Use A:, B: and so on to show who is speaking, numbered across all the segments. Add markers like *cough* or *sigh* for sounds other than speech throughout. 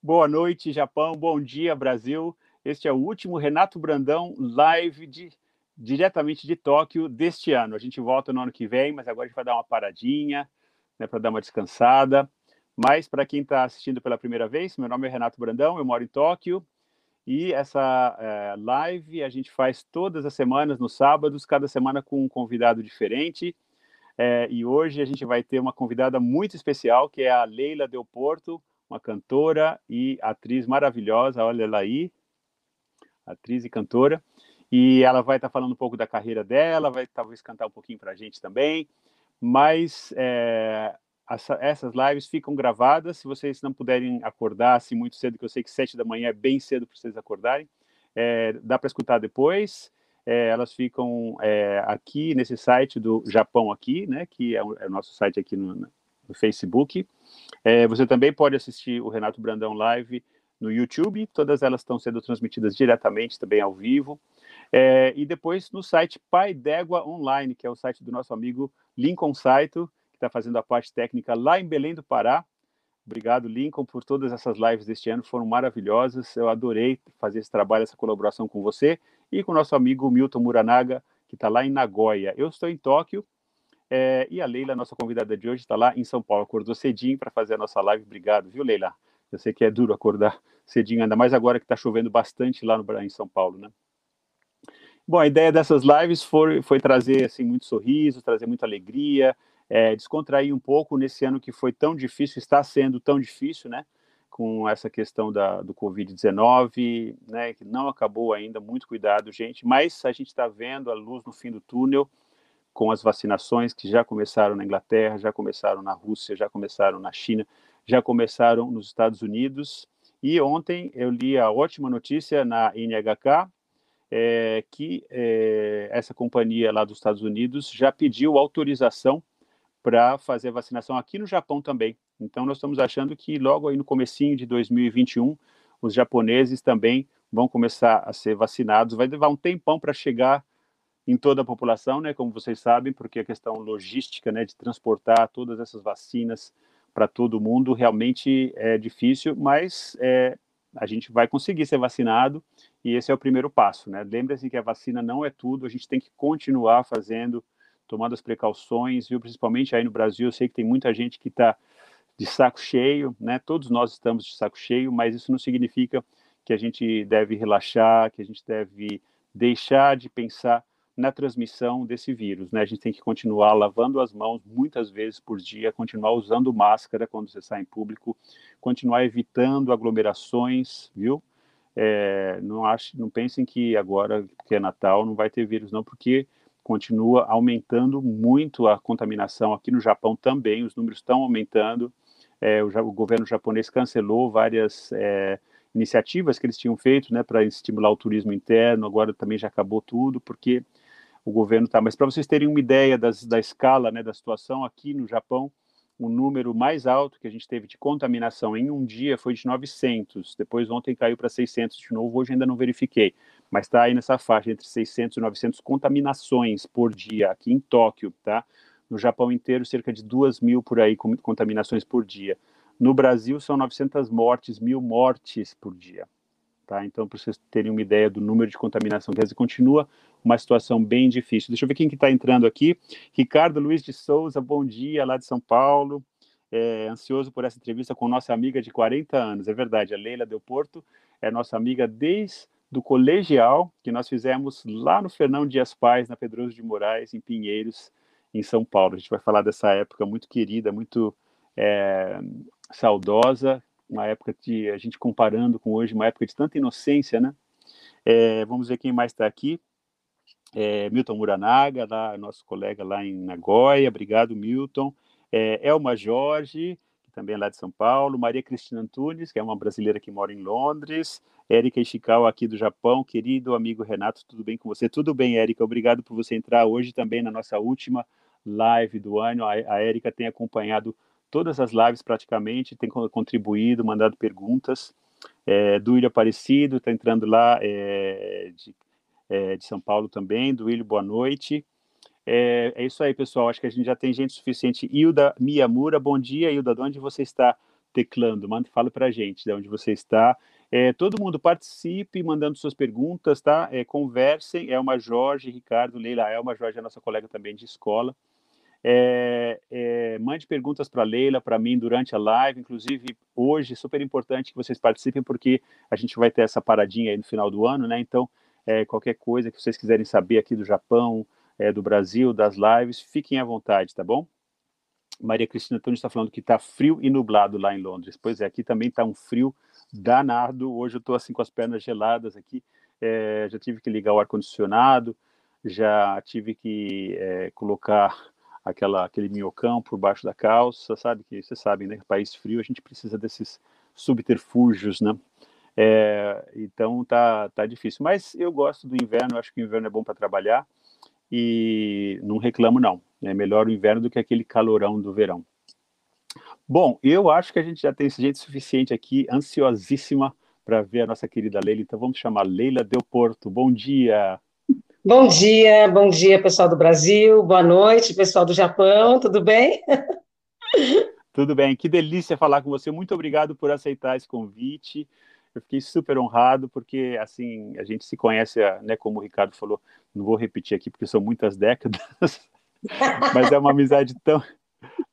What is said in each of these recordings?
A: Boa noite, Japão. Bom dia, Brasil. Este é o último Renato Brandão live de, diretamente de Tóquio deste ano. A gente volta no ano que vem, mas agora a gente vai dar uma paradinha, né, para dar uma descansada. Mas para quem está assistindo pela primeira vez, meu nome é Renato Brandão, eu moro em Tóquio e essa é, live a gente faz todas as semanas, nos sábados, cada semana com um convidado diferente. É, e hoje a gente vai ter uma convidada muito especial, que é a Leila Del Porto, uma cantora e atriz maravilhosa, olha ela aí, atriz e cantora, e ela vai estar tá falando um pouco da carreira dela, vai talvez cantar um pouquinho para a gente também, mas é, essa, essas lives ficam gravadas, se vocês não puderem acordar assim muito cedo, que eu sei que sete da manhã é bem cedo para vocês acordarem, é, dá para escutar depois, é, elas ficam é, aqui nesse site do Japão aqui, né, que é o, é o nosso site aqui no, no Facebook, é, você também pode assistir o Renato Brandão Live no YouTube, todas elas estão sendo transmitidas diretamente também ao vivo. É, e depois no site Pai d'Égua Online, que é o site do nosso amigo Lincoln Saito, que está fazendo a parte técnica lá em Belém do Pará. Obrigado, Lincoln, por todas essas lives deste ano, foram maravilhosas. Eu adorei fazer esse trabalho, essa colaboração com você e com o nosso amigo Milton Muranaga, que está lá em Nagoya. Eu estou em Tóquio, é, e a Leila, nossa convidada de hoje, está lá em São Paulo, acordou cedinho para fazer a nossa live. Obrigado, viu, Leila? Eu sei que é duro acordar cedinho, ainda mais agora que está chovendo bastante lá no, em São Paulo, né? Bom, a ideia dessas lives foi, foi trazer assim muito sorriso, trazer muita alegria, é, descontrair um pouco nesse ano que foi tão difícil, está sendo tão difícil, né? Com essa questão da, do Covid-19, né? Que não acabou ainda, muito cuidado, gente. Mas a gente está vendo a luz no fim do túnel com as vacinações que já começaram na Inglaterra, já começaram na Rússia, já começaram na China, já começaram nos Estados Unidos. E ontem eu li a ótima notícia na NHK é, que é, essa companhia lá dos Estados Unidos já pediu autorização para fazer vacinação aqui no Japão também. Então nós estamos achando que logo aí no comecinho de 2021 os japoneses também vão começar a ser vacinados. Vai levar um tempão para chegar em toda a população, né, como vocês sabem, porque a questão logística, né, de transportar todas essas vacinas para todo mundo realmente é difícil, mas é, a gente vai conseguir ser vacinado e esse é o primeiro passo, né? Lembre-se que a vacina não é tudo, a gente tem que continuar fazendo, tomando as precauções, viu? Principalmente aí no Brasil, eu sei que tem muita gente que está de saco cheio, né? Todos nós estamos de saco cheio, mas isso não significa que a gente deve relaxar, que a gente deve deixar de pensar na transmissão desse vírus. Né? A gente tem que continuar lavando as mãos muitas vezes por dia, continuar usando máscara quando você sai em público, continuar evitando aglomerações, viu? É, não, acho, não pensem que agora que é Natal não vai ter vírus, não, porque continua aumentando muito a contaminação aqui no Japão também, os números estão aumentando. É, o, o, governo japonês cancelou várias é, iniciativas que eles tinham feito né, para estimular o turismo interno, agora também já acabou tudo, porque o governo está. Mas para vocês terem uma ideia das, da escala, né, da situação aqui no Japão, o número mais alto que a gente teve de contaminação em um dia foi de 900. Depois ontem caiu para 600 de novo. Hoje ainda não verifiquei, mas está aí nessa faixa entre 600 e 900 contaminações por dia aqui em Tóquio, tá? No Japão inteiro, cerca de 2 mil por aí contaminações por dia. No Brasil, são 900 mortes, mil mortes por dia. Tá? Então, para vocês terem uma ideia do número de contaminação, dizer, continua uma situação bem difícil. Deixa eu ver quem que está entrando aqui. Ricardo Luiz de Souza, bom dia, lá de São Paulo. É, ansioso por essa entrevista com nossa amiga de 40 anos. É verdade, a Leila Del Porto é nossa amiga desde do colegial que nós fizemos lá no Fernão Dias Pais, na Pedroso de Moraes, em Pinheiros, em São Paulo. A gente vai falar dessa época muito querida, muito é, saudosa, uma época de a gente comparando com hoje, uma época de tanta inocência, né? É, vamos ver quem mais está aqui. É, Milton Muranaga, lá, nosso colega lá em Nagoya, obrigado, Milton. É, Elma Jorge, também é lá de São Paulo. Maria Cristina Antunes, que é uma brasileira que mora em Londres. Érica Ishikawa, aqui do Japão. Querido amigo Renato, tudo bem com você? Tudo bem, Érica. Obrigado por você entrar hoje também na nossa última live do ano. A, a Érica tem acompanhado todas as lives praticamente, tem contribuído, mandado perguntas. É, William Aparecido, está entrando lá é, de, é, de, São Paulo também. William, boa noite. É, é, isso aí, pessoal. Acho que a gente já tem gente suficiente. Ilda Miyamura, bom dia, Ilda. De onde você está? teclando, manda, fala para a gente de onde você está. É, todo mundo participe, mandando suas perguntas, tá? É, conversem. É uma Jorge, Ricardo, Leila, é uma Jorge, a nossa colega também de escola. É, é, mande perguntas para Leila, para mim durante a live, inclusive hoje, super importante que vocês participem, porque a gente vai ter essa paradinha aí no final do ano, né? Então, é, qualquer coisa que vocês quiserem saber aqui do Japão, do Brasil, das lives, fiquem à vontade, tá bom? Maria Cristina Tunes está falando que está frio e nublado lá em Londres. Pois é, aqui também está um frio danado. Hoje eu estou assim com as pernas geladas aqui. Já tive que ligar o ar-condicionado, já tive que colocar aquela, aquele minhocão por baixo da calça, sabe? Que vocês sabem, né? País frio, a gente precisa desses subterfúgios, né? É, então tá, tá difícil. Mas eu gosto do inverno, acho que o inverno é bom para trabalhar e não reclamo não. É melhor o inverno do que aquele calorão do verão. Bom, eu acho que a gente já tem gente suficiente aqui, ansiosíssima para ver a nossa querida Leila. Então vamos chamar Leila Del Porto. Bom dia.
B: Bom dia, bom dia pessoal do Brasil, boa noite pessoal do Japão, tudo bem? *laughs*
A: Tudo bem, que delícia falar com você. Muito obrigado por aceitar esse convite. Eu fiquei super honrado porque assim a gente se conhece, né? Como o Ricardo falou, não vou repetir aqui porque são muitas décadas, *laughs* mas é uma amizade tão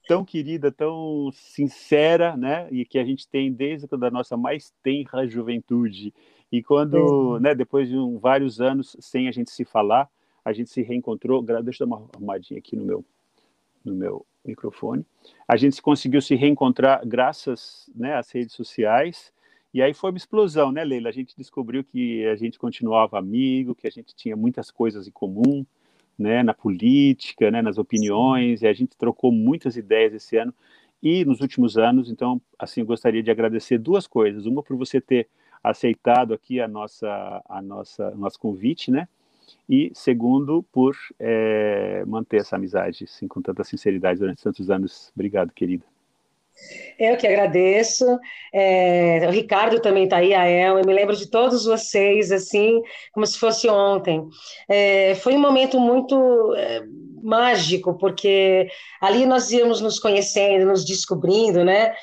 A: tão querida, tão sincera, né? E que a gente tem desde a nossa mais tenra juventude. E quando, né, depois de um, vários anos sem a gente se falar, a gente se reencontrou. Deixa eu dar uma arrumadinha aqui no meu, no meu microfone. A gente conseguiu se reencontrar graças né, às redes sociais. E aí foi uma explosão, né, Leila? A gente descobriu que a gente continuava amigo, que a gente tinha muitas coisas em comum né, na política, né, nas opiniões, e a gente trocou muitas ideias esse ano e nos últimos anos. Então, assim, gostaria de agradecer duas coisas. Uma por você ter aceitado aqui a nossa, a nossa, nosso convite, né? E segundo, por é, manter essa amizade assim, com tanta sinceridade durante tantos anos. Obrigado, querida.
B: Eu que agradeço. É, o Ricardo também está aí, a El. Eu me lembro de todos vocês, assim, como se fosse ontem. É, foi um momento muito é, mágico, porque ali nós íamos nos conhecendo, nos descobrindo, né?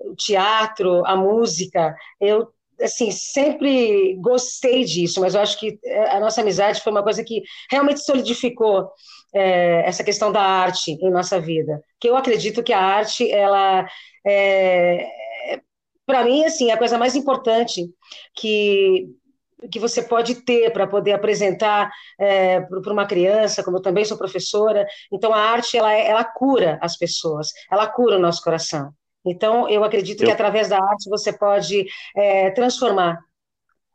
B: É, o teatro, a música. Eu assim, sempre gostei disso, mas eu acho que a nossa amizade foi uma coisa que realmente solidificou é, essa questão da arte em nossa vida. Que eu acredito que a arte, ela é, para mim, assim, é a coisa mais importante que que você pode ter para poder apresentar é, para uma criança, como eu também sou professora. Então, a arte, ela, ela cura as pessoas, ela cura o nosso coração. Então, eu acredito eu... que através da arte você pode é, transformar.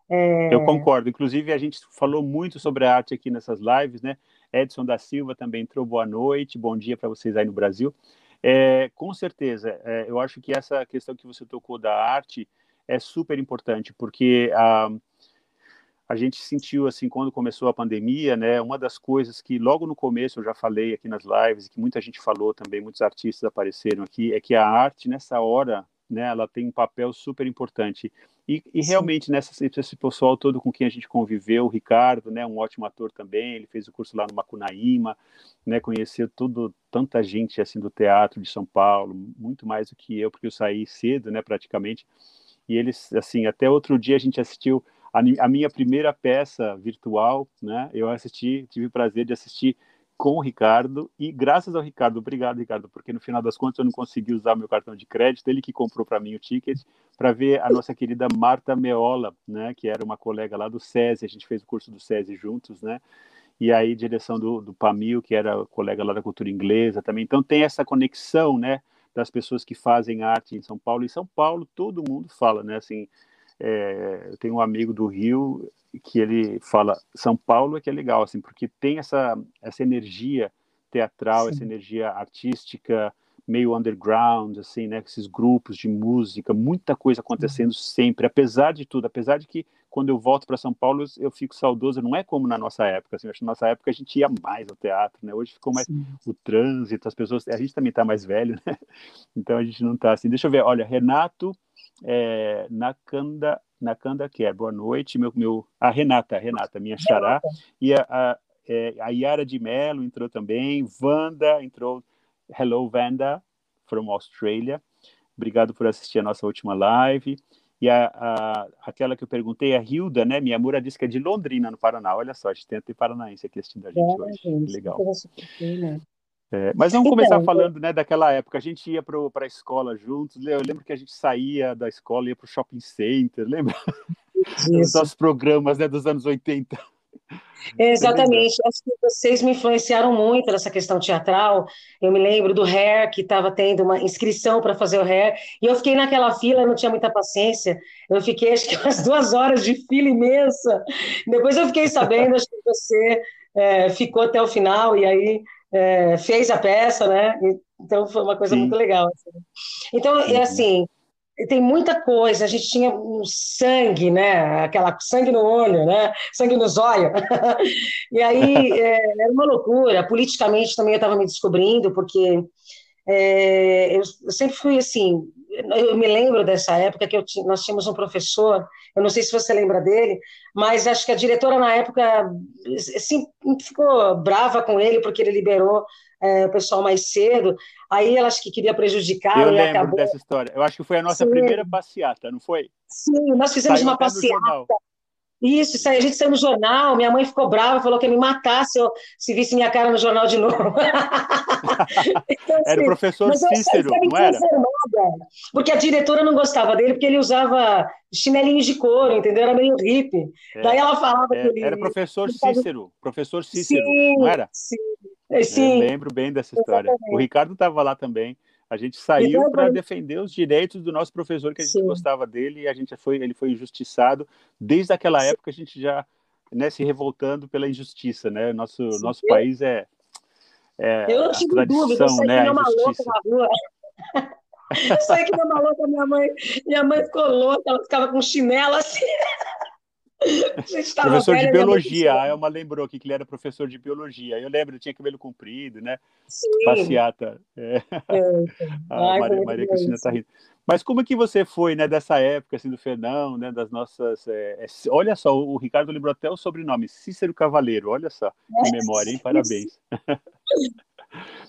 A: É... Eu concordo. Inclusive, a gente falou muito sobre a arte aqui nessas lives, né? Edson da Silva também entrou. Boa noite, bom dia para vocês aí no Brasil. É, com certeza, é, eu acho que essa questão que você tocou da arte é super importante, porque a, a gente sentiu, assim, quando começou a pandemia, né, uma das coisas que logo no começo eu já falei aqui nas lives, que muita gente falou também, muitos artistas apareceram aqui, é que a arte, nessa hora, né, ela tem um papel super importante. E, e realmente, nessa, esse pessoal todo com quem a gente conviveu, o Ricardo, né, um ótimo ator também, ele fez o curso lá no Macunaíma, né, conheceu tudo, tanta gente assim do teatro de São Paulo, muito mais do que eu, porque eu saí cedo, né, praticamente. E eles, assim, até outro dia a gente assistiu a, a minha primeira peça virtual, né, eu assisti, tive o prazer de assistir com o Ricardo e graças ao Ricardo, obrigado Ricardo, porque no final das contas eu não consegui usar meu cartão de crédito, ele que comprou para mim o ticket para ver a nossa querida Marta Meola, né, que era uma colega lá do SESI, a gente fez o curso do SESI juntos, né, e aí direção do, do Pamil, que era colega lá da cultura inglesa também, então tem essa conexão, né, das pessoas que fazem arte em São Paulo, em São Paulo todo mundo fala, né, assim, é, eu tenho um amigo do Rio que ele fala São Paulo é que é legal assim porque tem essa essa energia teatral Sim. essa energia artística meio underground assim né esses grupos de música muita coisa acontecendo sempre. Apesar de tudo apesar de que quando eu volto para São Paulo eu fico saudoso não é como na nossa época assim acho que na nossa época a gente ia mais ao teatro né hoje ficou mais Sim. o trânsito as pessoas a gente também está mais velho *laughs* né então a gente não está assim. Deixa eu ver olha Renato é, Nakanda, Nakanda Quer, boa noite, meu, meu, a Renata, a Renata, minha xará, e a, a, é, a Yara de Mello entrou também, Wanda entrou, hello Wanda, from Australia, Obrigado por assistir a nossa última live. E a, a, aquela que eu perguntei, a Hilda, né? Minha mura disse que é de Londrina, no Paraná. Olha só, a gente tem até paranaense aqui assistindo a gente é, hoje. Gente, Legal. É, mas vamos então, começar falando né, daquela época. A gente ia para a escola juntos. Eu lembro que a gente saía da escola, ia para o shopping center, lembra? Os nossos programas né, dos anos 80.
B: Exatamente, acho que vocês me influenciaram muito nessa questão teatral. Eu me lembro do Hair, que estava tendo uma inscrição para fazer o Hair, e eu fiquei naquela fila, não tinha muita paciência. Eu fiquei, acho que *laughs* umas duas horas de fila imensa. Depois eu fiquei sabendo, acho que você é, ficou até o final, e aí é, fez a peça, né? Então foi uma coisa Sim. muito legal. Assim. Então, é assim tem muita coisa, a gente tinha um sangue, né? Aquela sangue no olho, né? Sangue nos *laughs* olhos. e aí é, era uma loucura. Politicamente também eu estava me descobrindo, porque é, eu, eu, sempre fui assim. Eu me lembro dessa época que eu, nós tínhamos um professor, eu não sei se você lembra dele, mas acho que a diretora na época assim, ficou brava com ele porque ele liberou é, o pessoal mais cedo. Aí ela acho que queria prejudicar.
A: Eu lembro acabou... dessa história. Eu acho que foi a nossa Sim. primeira passeata, não foi?
B: Sim, nós fizemos Saiu uma passeata. Isso, isso aí, a gente saiu no jornal, minha mãe ficou brava, falou que ia me matar se eu se visse minha cara no jornal de novo. *laughs*
A: então, assim, era o assim, professor Cícero, não era?
B: Porque a diretora não gostava dele, porque ele usava chinelinhos de couro, entendeu? Era meio hippie. É, Daí ela falava
A: é,
B: que ele...
A: Era professor Cícero, professor Cícero, sim, não era?
B: Sim, sim.
A: Eu lembro bem dessa história. Exatamente. O Ricardo estava lá também. A gente saiu para defender os direitos do nosso professor, que a gente Sim. gostava dele, e a gente foi, ele foi injustiçado. Desde aquela Sim. época, a gente já né, se revoltando pela injustiça, né? Nosso, nosso país é, é
B: eu não tive dúvida, eu saí né, uma louca na rua. *laughs* eu saí que uma louca, minha mãe, minha mãe ficou louca, ela ficava com chinelo assim. *laughs*
A: professor de biologia, a Elma lembrou aqui que ele era professor de biologia. Eu lembro, tinha cabelo comprido, né? Sim. Passeata. É. É. a *laughs* Ai, Maria, Maria Cristina está rindo. Mas como é que você foi, né, dessa época, assim, do Fernão, né, das nossas... É, é, olha só, o Ricardo lembrou até o sobrenome, Cícero Cavaleiro, olha só, que é, memória, hein? Parabéns. *laughs*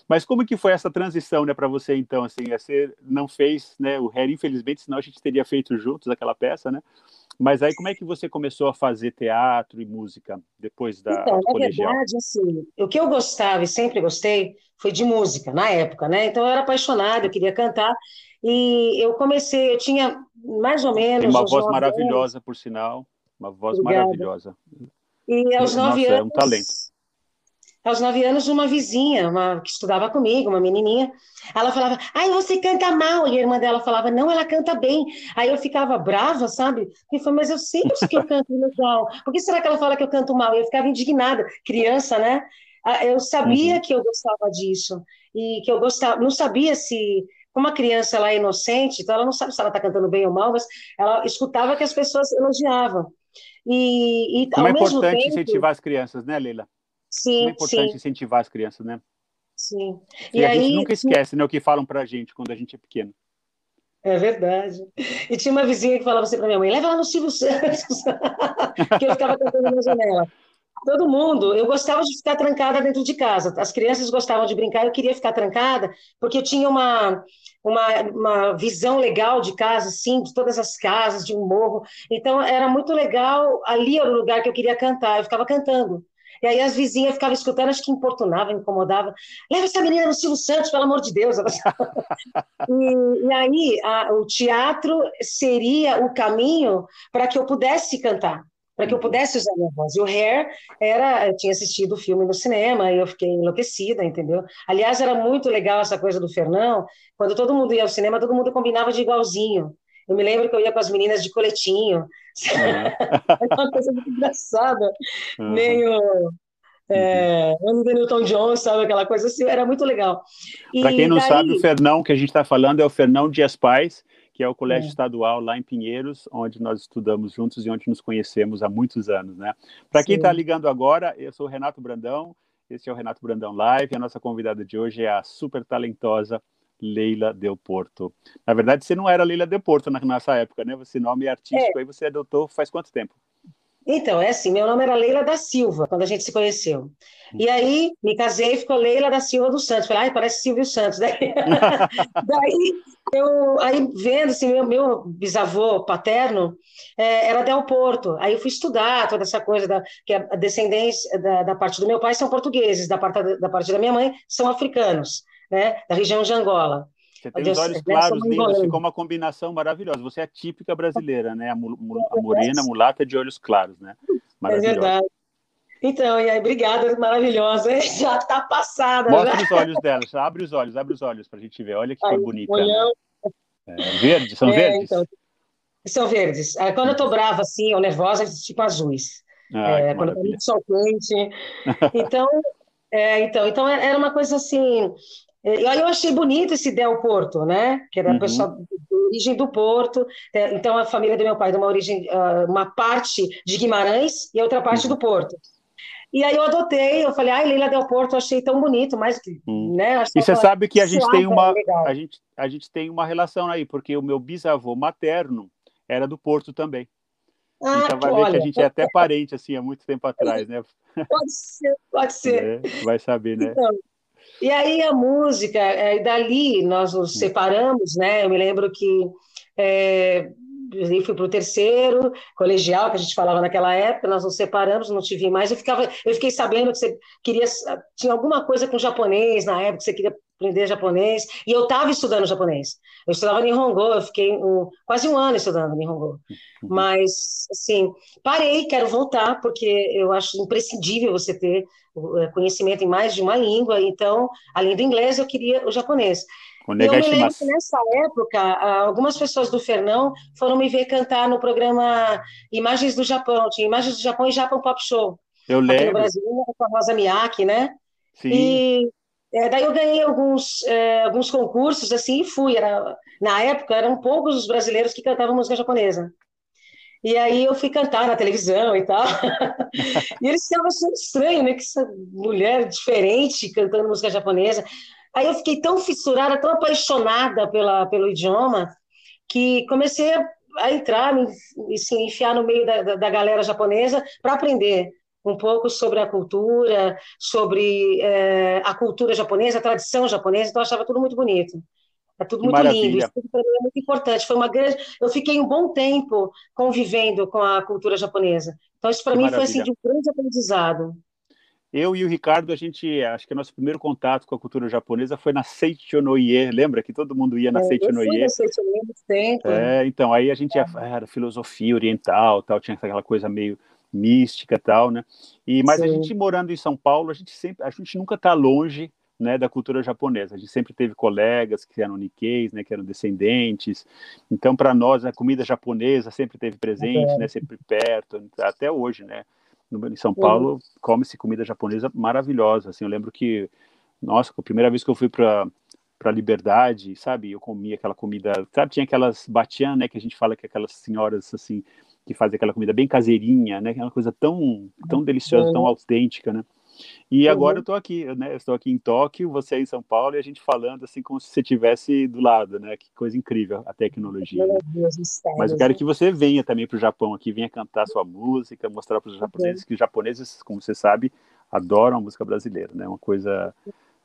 A: Mas como que foi essa transição, né, para você, então, assim, você não fez, né, o Harry, infelizmente, senão a gente teria feito juntos aquela peça, né? Mas aí como é que você começou a fazer teatro e música depois da
B: então,
A: na colegial?
B: verdade, assim, o que eu gostava e sempre gostei foi de música na época, né? Então eu era apaixonada, eu queria cantar e eu comecei, eu tinha mais ou menos.
A: Tem uma voz maravilhosa, anos. por sinal, uma voz Obrigada. maravilhosa.
B: E aos nove Nossa, anos. É um talento aos nove anos, uma vizinha, uma, que estudava comigo, uma menininha, ela falava, ai, você canta mal, e a irmã dela falava, não, ela canta bem, aí eu ficava brava, sabe, e falei, mas eu sei que eu canto legal, por que será que ela fala que eu canto mal? E eu ficava indignada, criança, né, ah, eu sabia uhum. que eu gostava disso, e que eu gostava, não sabia se, como a criança ela é inocente, então ela não sabe se ela está cantando bem ou mal, mas ela escutava que as pessoas elogiavam. E, e
A: Como é importante tempo... incentivar as crianças, né, Leila? Sim, Como é importante sim. incentivar as crianças, né?
B: Sim.
A: E, e a aí, gente nunca esquece, né, o que falam pra gente quando a gente é pequeno.
B: É verdade. E tinha uma vizinha que falava assim para minha mãe: leva ela no Silvio Santos, *laughs* que eu ficava cantando na janela. Todo mundo, eu gostava de ficar trancada dentro de casa. As crianças gostavam de brincar, eu queria ficar trancada, porque eu tinha uma, uma, uma visão legal de casa, assim, de todas as casas, de um morro. Então, era muito legal. Ali era o lugar que eu queria cantar, eu ficava cantando. E aí as vizinhas ficavam escutando, acho que importunava, incomodava. Leva essa menina no Silvio Santos, pelo amor de Deus. *laughs* e, e, aí a, o teatro seria o caminho para que eu pudesse cantar para que eu pudesse usar minha voz. E o Hair era, eu tinha assistido o filme no cinema e eu fiquei enlouquecida, entendeu? Aliás, era muito legal essa coisa do Fernão, quando todo mundo ia ao cinema, todo mundo combinava de igualzinho. Eu me lembro que eu ia com as meninas de coletinho. Uhum. é *laughs* uma coisa muito engraçada. Uhum. Meio. É, uhum. Newton John, sabe? Aquela coisa assim, era muito legal.
A: Para quem não daí... sabe, o Fernão que a gente está falando é o Fernão Dias Pais, que é o colégio é. estadual lá em Pinheiros, onde nós estudamos juntos e onde nos conhecemos há muitos anos, né? Para quem está ligando agora, eu sou o Renato Brandão, esse é o Renato Brandão Live, a nossa convidada de hoje é a super talentosa Leila Del Porto. Na verdade, você não era Leila Del Porto na nossa época, né? Você nome artístico, é. aí você adotou faz quanto tempo?
B: Então, é assim, meu nome era Leila da Silva, quando a gente se conheceu. E aí, me casei e ficou Leila da Silva dos Santos. Falei, ai, parece Silvio Santos. Daí, *laughs* daí eu, aí vendo, assim, meu, meu bisavô paterno é, era Del Porto. Aí eu fui estudar toda essa coisa, da, que a descendência da, da parte do meu pai são portugueses, da parte, da parte da minha mãe são africanos, né, da região de Angola.
A: Você tem os olhos claros, lindos, ficou uma combinação maravilhosa. Você é típica brasileira, né? A, a morena, a mulata de olhos claros, né?
B: Maravilhosa. É verdade. Então, e aí, obrigada, maravilhosa. *laughs* Já está passada.
A: Mostra já. os olhos dela, abre os olhos, abre os olhos para a gente ver. Olha que cor bonita. Né? É, verdes, são é, verdes? Então,
B: são verdes. Quando eu estou brava, assim, ou nervosa, tipo azuis. Ah, é, quando eu muito sol quente. *laughs* Então, é, então, então, era uma coisa assim. E aí eu achei bonito esse Del Porto, né? Que era uhum. pessoal de origem do Porto. É, então a família do meu pai de uma origem, ah, uma parte de Guimarães e outra parte uhum. do Porto. E aí eu adotei, eu falei, ai, Leila Del Porto, achei tão bonito, mas hum. né?
A: E você sabe que a gente tem uma a gente, a gente tem uma relação aí, porque o meu bisavô materno era do Porto também. Ah, então vai ver que a gente é até parente assim há muito tempo atrás, né? *laughs*
B: Pode ser, pode *laughs* ser.
A: É, vai saber, né?
B: Então, e aí a música, é, dali nós nos hum. separamos, né? Eu me lembro que é, eu fui para o terceiro colegial que a gente falava naquela época, nós nos separamos, não te vi mais. Eu ficava, eu fiquei sabendo que você queria, tinha alguma coisa com japonês na época, que você queria aprender japonês, e eu estava estudando japonês. Eu estudava Nihongo, eu fiquei um, quase um ano estudando Nihongo. Uhum. Mas, assim, parei, quero voltar, porque eu acho imprescindível você ter eh, conhecimento em mais de uma língua, então, além do inglês, eu queria o japonês. Eu me lembro que nessa época, algumas pessoas do Fernão foram me ver cantar no programa Imagens do Japão, tinha Imagens do Japão e Japão Pop Show.
A: Eu lembro. no
B: Brasil, com a Rosa Miyake, né? Sim. E é, daí eu ganhei alguns, é, alguns concursos, assim, e fui. Era, na época, eram poucos os brasileiros que cantavam música japonesa. E aí eu fui cantar na televisão e tal. *laughs* e eles ficavam achando estranho, né? Que essa mulher diferente cantando música japonesa. Aí eu fiquei tão fissurada, tão apaixonada pela, pelo idioma, que comecei a, entrar, me, se enfiar no meio da, da, da galera japonesa para aprender um pouco sobre a cultura, sobre é, a cultura japonesa, a tradição japonesa, então eu achava tudo muito bonito. É tudo muito Maravilha. lindo, isso para mim é muito importante. Foi uma grande, eu fiquei um bom tempo convivendo com a cultura japonesa. Então isso para mim maravilha. foi assim de um grande aprendizado.
A: Eu e o Ricardo, a gente, acho que o nosso primeiro contato com a cultura japonesa foi na Seichonoye, lembra que todo mundo ia na é, Seichonoye?
B: tempo.
A: É, então, aí a gente ia, é. era filosofia oriental, tal, tinha aquela coisa meio mística, tal, né? E mas Sim. a gente morando em São Paulo, a gente sempre, a gente nunca está longe, né, da cultura japonesa. A gente sempre teve colegas que eram nikkeis, né, que eram descendentes. Então, para nós, a comida japonesa sempre teve presente, é. né, sempre perto, até hoje, né? em São Paulo come-se comida japonesa maravilhosa. Assim, eu lembro que, nossa, a primeira vez que eu fui para para Liberdade, sabe, eu comia aquela comida, sabe, tinha aquelas batian, né, que a gente fala que aquelas senhoras assim que fazem aquela comida bem caseirinha, né, aquela coisa tão tão deliciosa, tão autêntica, né? E uhum. agora eu estou aqui, né? estou aqui em Tóquio, você em São Paulo e a gente falando assim como se você estivesse do lado, né? Que coisa incrível a tecnologia. Né? Mas eu quero que você venha também para o Japão aqui, venha cantar sua música, mostrar para os japoneses que os japoneses, como você sabe, adoram a música brasileira, né? Uma coisa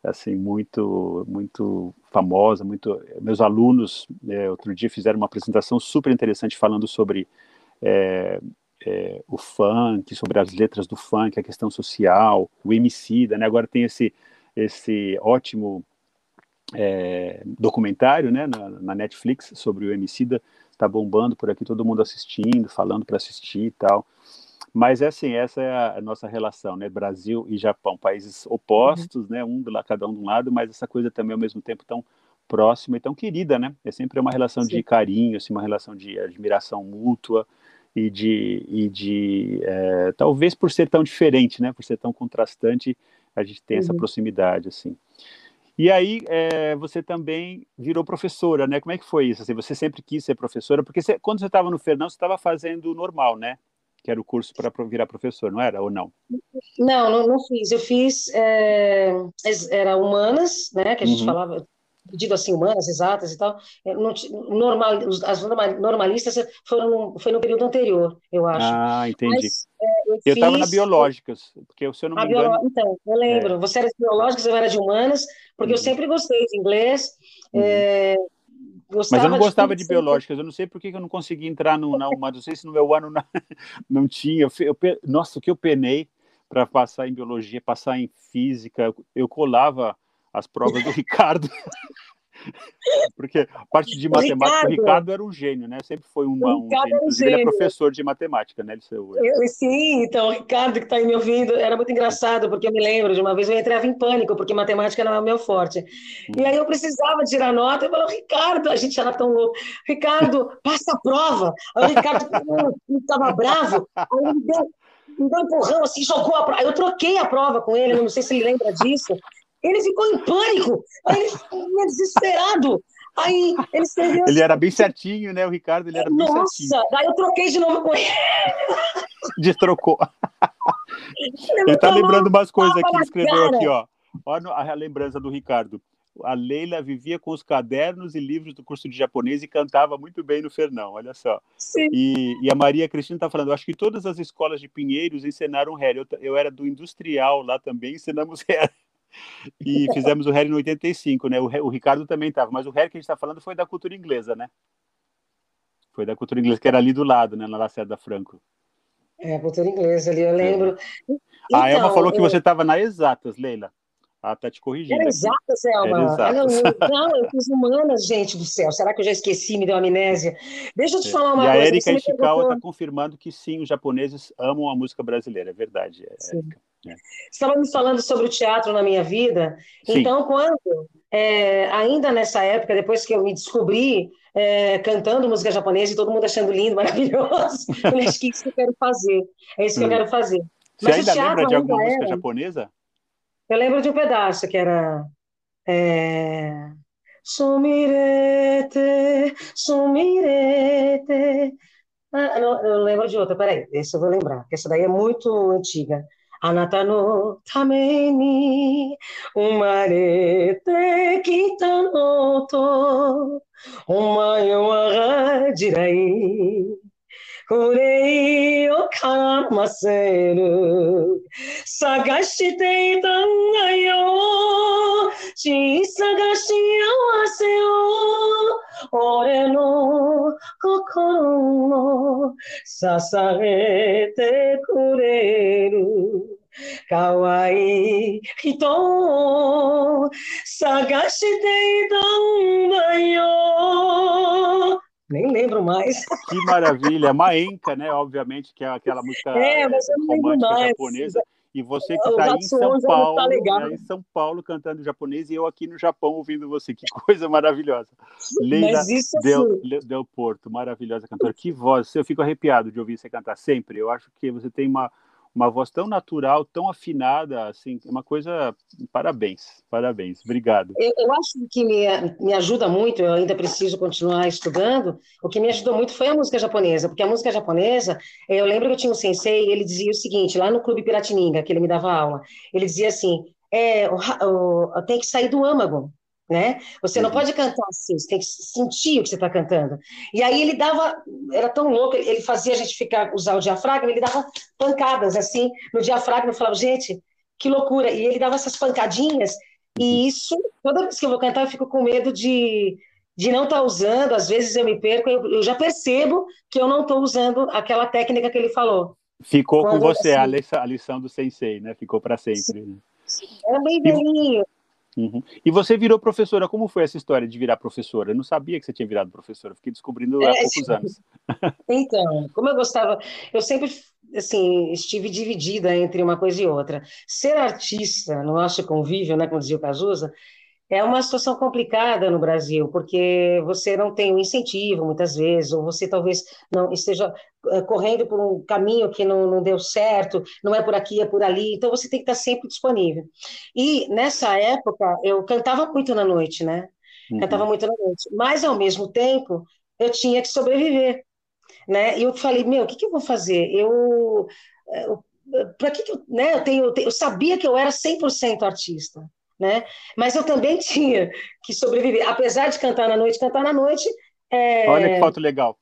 A: assim muito muito famosa, muito. Meus alunos é, outro dia fizeram uma apresentação super interessante falando sobre é, é, o funk, sobre as letras do funk, a questão social, o MC, né? Agora tem esse esse ótimo é, documentário, né, na, na, Netflix sobre o Emicida, tá bombando por aqui, todo mundo assistindo, falando para assistir e tal. Mas é assim, essa é a nossa relação, né? Brasil e Japão, países opostos, uhum. né? Um do cada um de um lado, mas essa coisa também ao mesmo tempo tão próxima e tão querida, né? É sempre uma relação Sim. de carinho, assim, uma relação de admiração mútua e de, e de é, talvez por ser tão diferente, né, por ser tão contrastante, a gente tem uhum. essa proximidade, assim. E aí é, você também virou professora, né? Como é que foi isso? Assim, você sempre quis ser professora, porque você, quando você estava no Fernão, você estava fazendo normal, né? Que era o curso para virar professor, não era ou não?
B: Não, não, não fiz. Eu fiz é, era humanas, né? Que a gente uhum. falava pedido assim, humanas, exatas e tal, não, normal, as normalistas foram foi no período anterior, eu acho.
A: Ah, entendi. Mas, é, eu estava na biológicas, porque se eu não me engano... Biolo...
B: Então, eu lembro, é. você era de biológicas, eu era de humanas, porque eu uhum. sempre gostei de inglês, uhum. é,
A: Mas eu não gostava de, de biológicas, eu não sei por que eu não consegui entrar no, na uma, não sei se no meu ano não, *laughs* não tinha. Eu, eu, nossa, o que eu penei para passar em biologia, passar em física, eu colava as provas do *laughs* Ricardo. Porque a parte de matemática, o Ricardo, o Ricardo era um gênio, né? Sempre foi uma, um gênio. Ele é professor de matemática, né? Ele,
B: eu, sim, então o Ricardo que está aí me ouvindo, era muito engraçado, porque eu me lembro de uma vez eu entrava em pânico, porque matemática não é o meu forte. E aí eu precisava tirar nota, eu falei, Ricardo, a gente era tão louco. Ricardo, passa a prova. Aí o Ricardo estava bravo, aí ele deu, me deu um empurrão, assim, jogou a prova. Aí eu troquei a prova com ele, não sei se ele lembra disso. Ele ficou em pânico, aí ele ficou desesperado. Aí ele escreveu.
A: Ele era bem certinho, né? O Ricardo, ele era Nossa, bem certinho.
B: Nossa, daí eu troquei de novo com ele. *laughs*
A: Destrocou. Ele, está lembrando umas coisas aqui, ele escreveu aqui, ó. Olha a lembrança do Ricardo. A Leila vivia com os cadernos e livros do curso de japonês e cantava muito bem no Fernão, olha só. E, e, a Maria Cristina está falando, acho que todas as escolas de Pinheiros ensinaram Harry. Eu, eu era do industrial lá também, ensinamos Harry e fizemos o Harry no 85, né? O, o Ricardo também estava, mas o Harry que a gente está falando foi da cultura inglesa, né? Foi da cultura inglesa, que era ali do lado, né? Na Lacerda Franco.
B: É, a cultura inglesa ali, eu lembro.
A: Então, a Elma falou que você estava na Exatas, Leila. Ah, tá te corrigindo.
B: Era exatas, Elma. Era exatas. *laughs* Não, eu fiz humanas, gente do céu. Será que eu já esqueci, me deu amnésia? Deixa eu te falar uma
A: e
B: coisa.
A: E a Erika Ishikawa está confirmando que sim, os japoneses amam a música brasileira, é verdade. Sim. Erika.
B: É. Estava me falando sobre o teatro na minha vida. Sim. Então, quando, é, ainda nessa época, depois que eu me descobri é, cantando música japonesa e todo mundo achando lindo, *laughs* maravilhoso, eu acho que é isso que eu quero fazer. É isso que hum. eu quero fazer.
A: Você Mas ainda lembra de alguma música era... japonesa?
B: Eu lembro de um pedaço que era. É... Sumirete, sumirete. Ah, não, eu lembro de outra, peraí, esse eu vou lembrar, porque essa daí é muito antiga. あなたのために生まれてきたのとお前は時代憂いをかませる。探していたんだよ。小さが幸せを。俺の心を支えてくれる可愛い人を探していたんだよ Nem lembro mais.
A: Que maravilha. Maenka, né? Obviamente, que é aquela música é, romântica japonesa. E você que está em São Paulo, tá né, em São Paulo cantando japonês e eu aqui no Japão ouvindo você. Que *laughs* coisa maravilhosa. Leila Del, Del Porto, maravilhosa cantora. Que voz. Eu fico arrepiado de ouvir você cantar sempre. Eu acho que você tem uma uma voz tão natural, tão afinada, assim, é uma coisa. Parabéns, parabéns, obrigado.
B: Eu, eu, acho que me, me ajuda muito, eu ainda preciso continuar estudando. O que me ajudou muito foi a música japonesa, porque a música japonesa, eu lembro que eu tinha um sensei, ele dizia o seguinte, lá no Clube Piratininga, que ele me dava aula, ele dizia assim: é, o, o, tem que sair do âmago né? Você não uhum. pode cantar assim, você tem que sentir o que você está cantando. E aí ele dava, era tão louco, ele fazia a gente ficar, usar o diafragma, ele dava pancadas assim no diafragma, eu falava, gente, que loucura. E ele dava essas pancadinhas, e uhum. isso, toda vez que eu vou cantar, eu fico com medo de, de não estar tá usando, às vezes eu me perco, eu, eu já percebo que eu não estou usando aquela técnica que ele falou.
A: Ficou Quando, com você assim, a, lição, do sensei, né? Ficou para sempre. Né?
B: É bem velhinho.
A: Uhum. E você virou professora. Como foi essa história de virar professora? Eu não sabia que você tinha virado professora. Fiquei descobrindo há é, poucos anos. *laughs*
B: Então, como eu gostava, eu sempre assim estive dividida entre uma coisa e outra. Ser artista no nosso convívio, né, como dizia o Cazuza, é uma situação complicada no Brasil, porque você não tem um incentivo muitas vezes, ou você talvez não esteja eh, correndo por um caminho que não, não deu certo, não é por aqui, é por ali, então você tem que estar sempre disponível. E nessa época eu cantava muito na noite, né? Uhum. Cantava muito na noite, mas ao mesmo tempo eu tinha que sobreviver, né? E eu falei, meu, o que, que eu vou fazer? Eu, eu para que, que eu, né? Eu tenho, eu sabia que eu era 100% artista né? Mas eu também *laughs* tinha que sobreviver, apesar de cantar na noite, cantar na noite. É...
A: Olha que foto legal.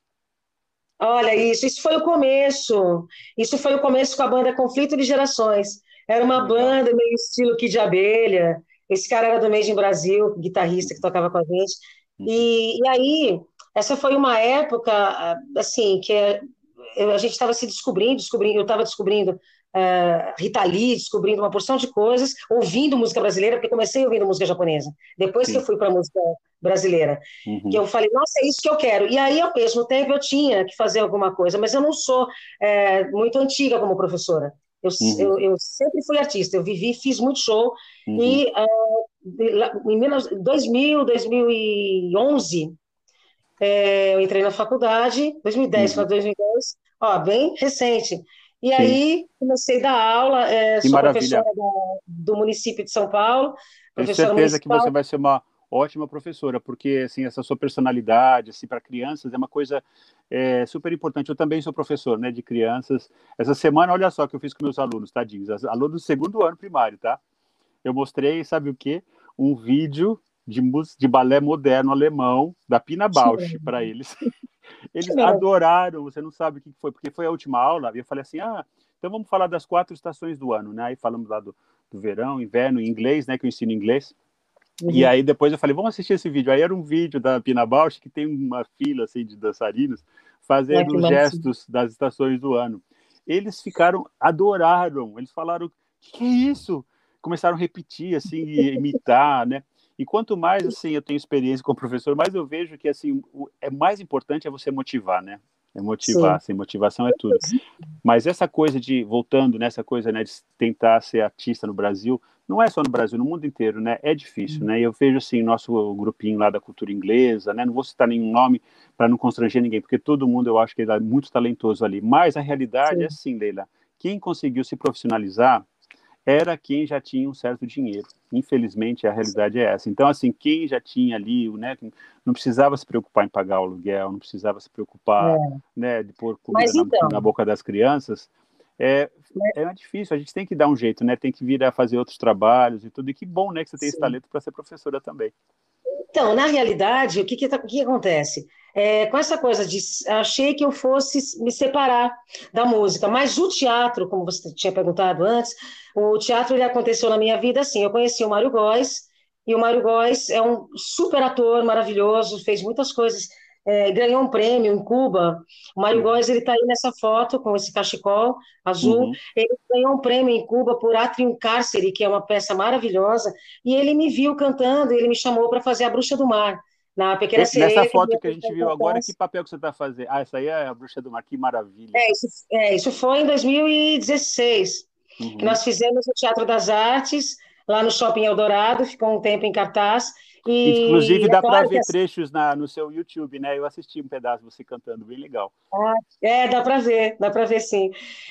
B: Olha isso, isso foi o começo. Isso foi o começo com a banda Conflito de Gerações. Era uma legal. banda meio estilo Kid de Abelha. Esse cara era do Made in Brasil, guitarrista que tocava com a gente. Uhum. E, e aí, essa foi uma época, assim, que a gente estava se descobrindo, descobrindo, eu estava descobrindo uh, Rita Lee, descobrindo uma porção de coisas, ouvindo música brasileira, porque comecei ouvindo música japonesa, depois Sim. que eu fui para música brasileira, uhum. que eu falei, nossa, é isso que eu quero. E aí, ao mesmo tempo, eu tinha que fazer alguma coisa, mas eu não sou é, muito antiga como professora. Eu, uhum. eu, eu, sempre fui artista, eu vivi, fiz muito show, uhum. e uh, em 2000, 2011, é, eu entrei na faculdade, 2010 para 2010, ó, bem recente. E Sim. aí comecei a dar aula, é, sou maravilha. professora da, do município de São Paulo.
A: Tenho certeza municipal. que você vai ser uma ótima professora, porque assim essa sua personalidade assim para crianças é uma coisa é, super importante. Eu também sou professor, né, de crianças. Essa semana, olha só que eu fiz com meus alunos, tadinhos, alunos do segundo ano primário, tá? Eu mostrei, sabe o quê? Um vídeo de, de balé moderno alemão da Pina Bausch para eles. *laughs* Eles adoraram, você não sabe o que foi, porque foi a última aula, e eu falei assim, ah, então vamos falar das quatro estações do ano, né? Aí falamos lá do, do verão, inverno, inglês, né, que eu ensino inglês. Uhum. E aí depois eu falei, vamos assistir esse vídeo. Aí era um vídeo da Pina Bausch, que tem uma fila, assim, de dançarinos, fazendo os gestos das estações do ano. Eles ficaram, adoraram, eles falaram, o que, que é isso? Começaram a repetir, assim, imitar, né? E quanto mais assim eu tenho experiência como professor, mais eu vejo que assim o é mais importante é você motivar, né? É motivar, sem motivação é tudo. Mas essa coisa de voltando nessa coisa, né, de tentar ser artista no Brasil, não é só no Brasil, no mundo inteiro, né? É difícil, né? Eu vejo assim nosso grupinho lá da cultura inglesa, né? Não vou citar nenhum nome para não constranger ninguém, porque todo mundo eu acho que é muito talentoso ali. Mas a realidade Sim. é assim, Leila. Quem conseguiu se profissionalizar era quem já tinha um certo dinheiro. Infelizmente, a realidade é essa. Então, assim, quem já tinha ali, né, não precisava se preocupar em pagar o aluguel, não precisava se preocupar, é. né, de pôr comida na, então... na, boca das crianças, é, é difícil, a gente tem que dar um jeito, né, tem que vir a fazer outros trabalhos e tudo, e que bom, né, que você tem Sim. esse talento para ser professora também.
B: Então, na realidade, o que, que, que acontece? É, com essa coisa de achei que eu fosse me separar da música, mas o teatro, como você tinha perguntado antes, o teatro ele aconteceu na minha vida assim. Eu conheci o Mário Góes, e o Mário Góes é um super ator maravilhoso, fez muitas coisas, é, ganhou um prêmio em Cuba. O Mário Góes ele está aí nessa foto com esse cachecol azul. Uhum. Ele ganhou um prêmio em Cuba por Atrium Cárcere, que é uma peça maravilhosa, e ele me viu cantando, ele me chamou para fazer A Bruxa do Mar na Pequena Sereia.
A: Nessa foto que, a gente viu agora, que papel que você está fazendo? Ah, essa aí é a Bruxa do Mar, que maravilha.
B: É, isso, é, isso foi em 2016, uhum. que nós fizemos o Teatro das Artes, lá no Shopping Eldorado, ficou um tempo em cartaz.
A: E, Inclusive, dá para ver trechos na, no seu YouTube, né? Eu assisti um pedaço você cantando, bem legal.
B: Ah, é, dá para ver, dá para ver sim.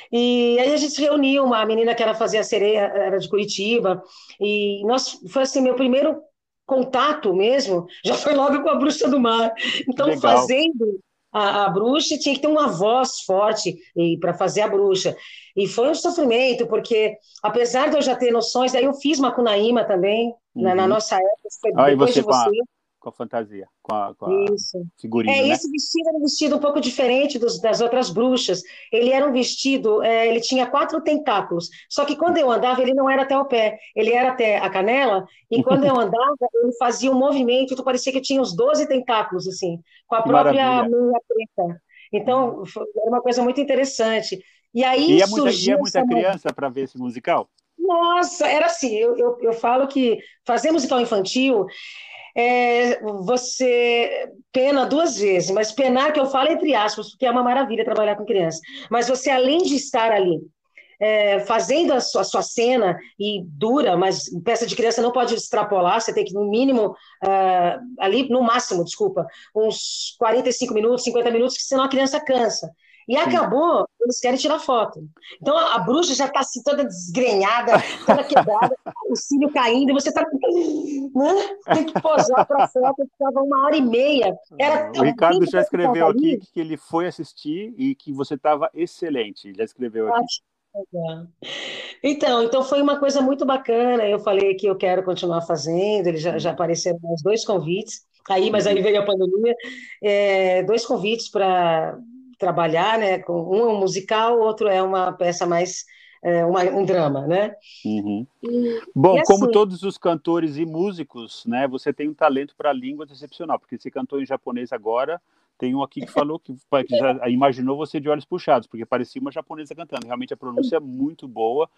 B: E aí a gente reuniu uma menina que era fazia sereia, era de Curitiba, e nós foi assim meu primeiro contato mesmo, já foi logo com a bruxa do mar. Então, Legal. fazendo a, a, bruxa, tinha que ter uma voz forte para fazer a bruxa. E foi um sofrimento, porque apesar de eu já ter noções, daí eu fiz Macunaíma também, uhum. na, na, uhum. nossa época, foi
A: depois você de você com a fantasia, com a, com a figurinha.
B: É,
A: né?
B: esse vestido era um vestido um pouco diferente dos, das outras bruxas. Ele era um vestido, é, ele tinha quatro tentáculos. Só que quando eu andava, ele não era até o pé, ele era até a canela. E quando eu *laughs* andava, ele fazia um movimento, então parecia que tinha uns 12 tentáculos, assim, com a que própria meia preta. Então, era uma coisa muito interessante. E aí
A: e é muita, e é muita criança para ver esse musical?
B: Nossa, era assim, eu, eu, eu falo que fazer musical infantil é, você pena duas vezes, mas penar que eu falo entre aspas, porque é uma maravilha trabalhar com criança. Mas você, além de estar ali é, fazendo a sua, a sua, cena e dura, mas peça de criança não pode extrapolar, você tem que, no mínimo, uh, ali, no máximo, desculpa, uns 45 minutos, 50 minutos, senão a criança cansa. E acabou, eles querem tirar foto. Então a, a bruxa já está assim, toda desgrenhada, toda quebrada, *laughs* o cílio caindo, e você está. Né? Tem que posar para foto, ficava uma hora e meia. Era
A: o Ricardo já escreveu aqui que ele foi assistir e que você estava excelente. Já escreveu aqui.
B: Então, então foi uma coisa muito bacana. Eu falei que eu quero continuar fazendo. Ele já, já apareceram mais dois convites. Aí, mas aí veio a pandemia. É, dois convites para trabalhar, né? Com um é um musical, o outro é uma peça mais é, uma, um drama, né?
A: Uhum. E, Bom, e assim, como todos os cantores e músicos, né? Você tem um talento para línguas excepcional, porque você cantou em japonês agora. Tem um aqui que falou que, que já imaginou você de olhos puxados, porque parecia uma japonesa cantando. Realmente a pronúncia é muito boa.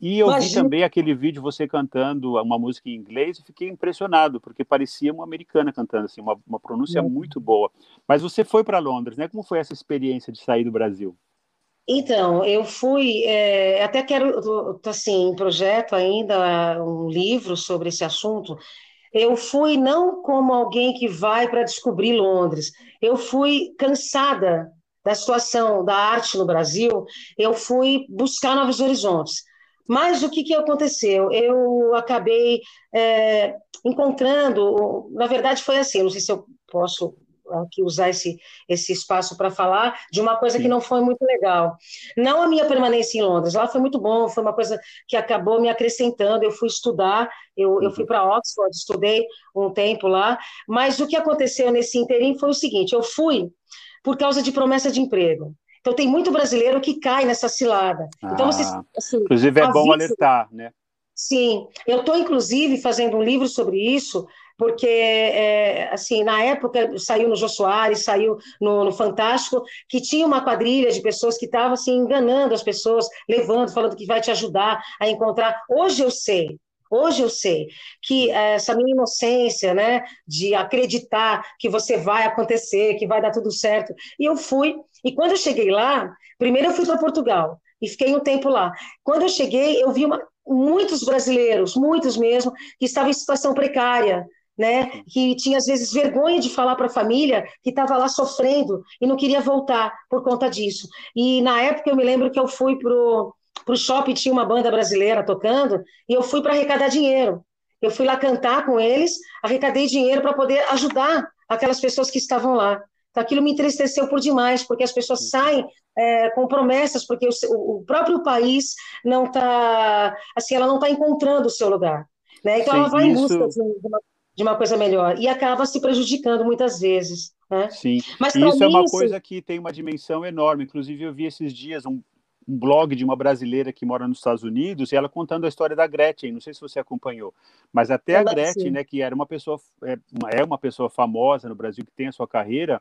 A: E eu Imagina. vi também aquele vídeo você cantando uma música em inglês e fiquei impressionado, porque parecia uma americana cantando, assim, uma, uma pronúncia muito boa. Mas você foi para Londres, né? Como foi essa experiência de sair do Brasil?
B: Então, eu fui, é, até quero, assim, em projeto ainda, um livro sobre esse assunto. Eu fui não como alguém que vai para descobrir Londres, eu fui cansada da situação da arte no Brasil, eu fui buscar novos horizontes. Mas o que, que aconteceu? Eu acabei é, encontrando, na verdade foi assim, não sei se eu posso aqui usar esse, esse espaço para falar de uma coisa Sim. que não foi muito legal. Não a minha permanência em Londres, lá foi muito bom, foi uma coisa que acabou me acrescentando. Eu fui estudar, eu, uhum. eu fui uhum. para Oxford, estudei um tempo lá, mas o que aconteceu nesse interim foi o seguinte: eu fui por causa de promessa de emprego. Então, tem muito brasileiro que cai nessa cilada.
A: Ah, então, vocês, assim, inclusive, é bom alertar, né?
B: Sim, eu estou, inclusive, fazendo um livro sobre isso, porque, é, assim, na época saiu no Jô Soares, saiu no, no, Fantástico, que tinha uma quadrilha de pessoas que estavam, assim, enganando as pessoas, levando, falando que vai te ajudar a encontrar. Hoje eu sei, Hoje eu sei que essa minha inocência, né, de acreditar que você vai acontecer, que vai dar tudo certo, e eu fui. E quando eu cheguei lá, primeiro eu fui para Portugal e fiquei um tempo lá. Quando eu cheguei, eu vi uma, muitos brasileiros, muitos mesmo, que estavam em situação precária, né? Que tinha às vezes vergonha de falar para a família que estava lá sofrendo e não queria voltar por conta disso. E na época eu me lembro que eu fui pro pro shopping tinha uma banda brasileira tocando e eu fui para arrecadar dinheiro. Eu fui lá cantar com eles, arrecadei dinheiro para poder ajudar aquelas pessoas que estavam lá. Então, aquilo me entristeceu por demais, porque as pessoas saem é, com promessas, porque o, o próprio país não está, assim, ela não está encontrando o seu lugar. Né? Então, Sim, ela vai isso... em busca de uma de uma coisa melhor e acaba se prejudicando muitas vezes. Né?
A: Sim, Mas isso mim, é uma coisa que tem uma dimensão enorme. Inclusive, eu vi esses dias um, um, blog de uma brasileira que mora nos Estados Unidos e ela contando a história da Gretchen. Não sei se você acompanhou, mas até a Gretchen, né, que era uma pessoa é uma, é uma pessoa famosa no Brasil que tem a sua carreira,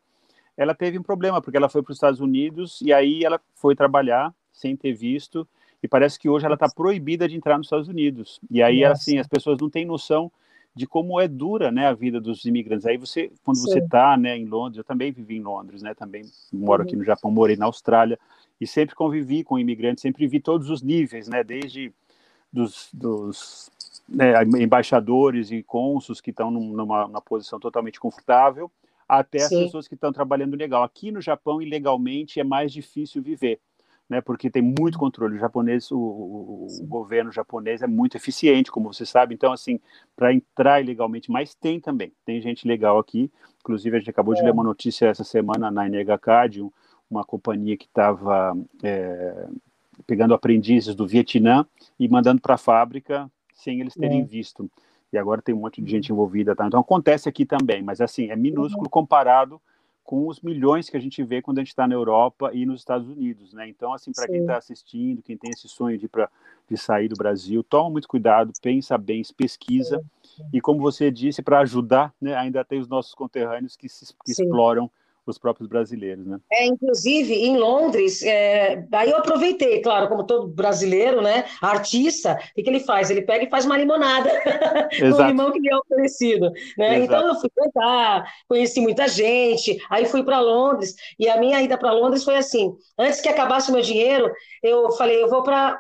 A: ela teve um problema porque ela foi para os Estados Unidos e aí ela foi trabalhar sem ter visto e parece que hoje ela está proibida de entrar nos Estados Unidos. E aí, Nossa. assim, as pessoas não têm noção de como é dura, né, a vida dos imigrantes. Aí você, quando Sim. você está, né, em Londres, eu também vivi em Londres, né, também moro aqui uhum. no Japão, morei na Austrália e sempre convivi com imigrantes, sempre vi todos os níveis, né, desde dos, dos né, embaixadores e cônsuls que estão numa, numa posição totalmente confortável, até Sim. as pessoas que estão trabalhando legal. Aqui no Japão, ilegalmente, é mais difícil viver né, porque tem muito controle. O japonês, o, o, o, governo japonês é muito eficiente, como você sabe. Então, assim, para entrar ilegalmente, mas tem também. Tem gente legal aqui. Inclusive, a gente acabou é. de ler uma notícia essa semana na NHK de um, uma companhia que estava é, pegando aprendizes do Vietnã e mandando para a fábrica sem eles terem é. visto. E agora tem um monte de gente envolvida. Tá? Então, acontece aqui também, mas assim, é minúsculo uhum. comparado com os milhões que a gente vê quando a gente está na Europa e nos Estados Unidos, né? Então, assim, para quem está assistindo, quem tem esse sonho de, pra, de sair do Brasil, toma muito cuidado, pensa bem, pesquisa, Sim. e como você disse, para ajudar, né, ainda tem os nossos conterrâneos que, se, que exploram os próprios brasileiros, né?
B: É, inclusive, em Londres, é, aí eu aproveitei, claro, como todo brasileiro, né, artista, o que, que ele faz? Ele pega e faz uma limonada *laughs* com o limão que lhe é oferecido, né? Então eu fui cantar, conheci muita gente, aí fui para Londres, e a minha ida para Londres foi assim, antes que acabasse o meu dinheiro, eu falei, eu vou para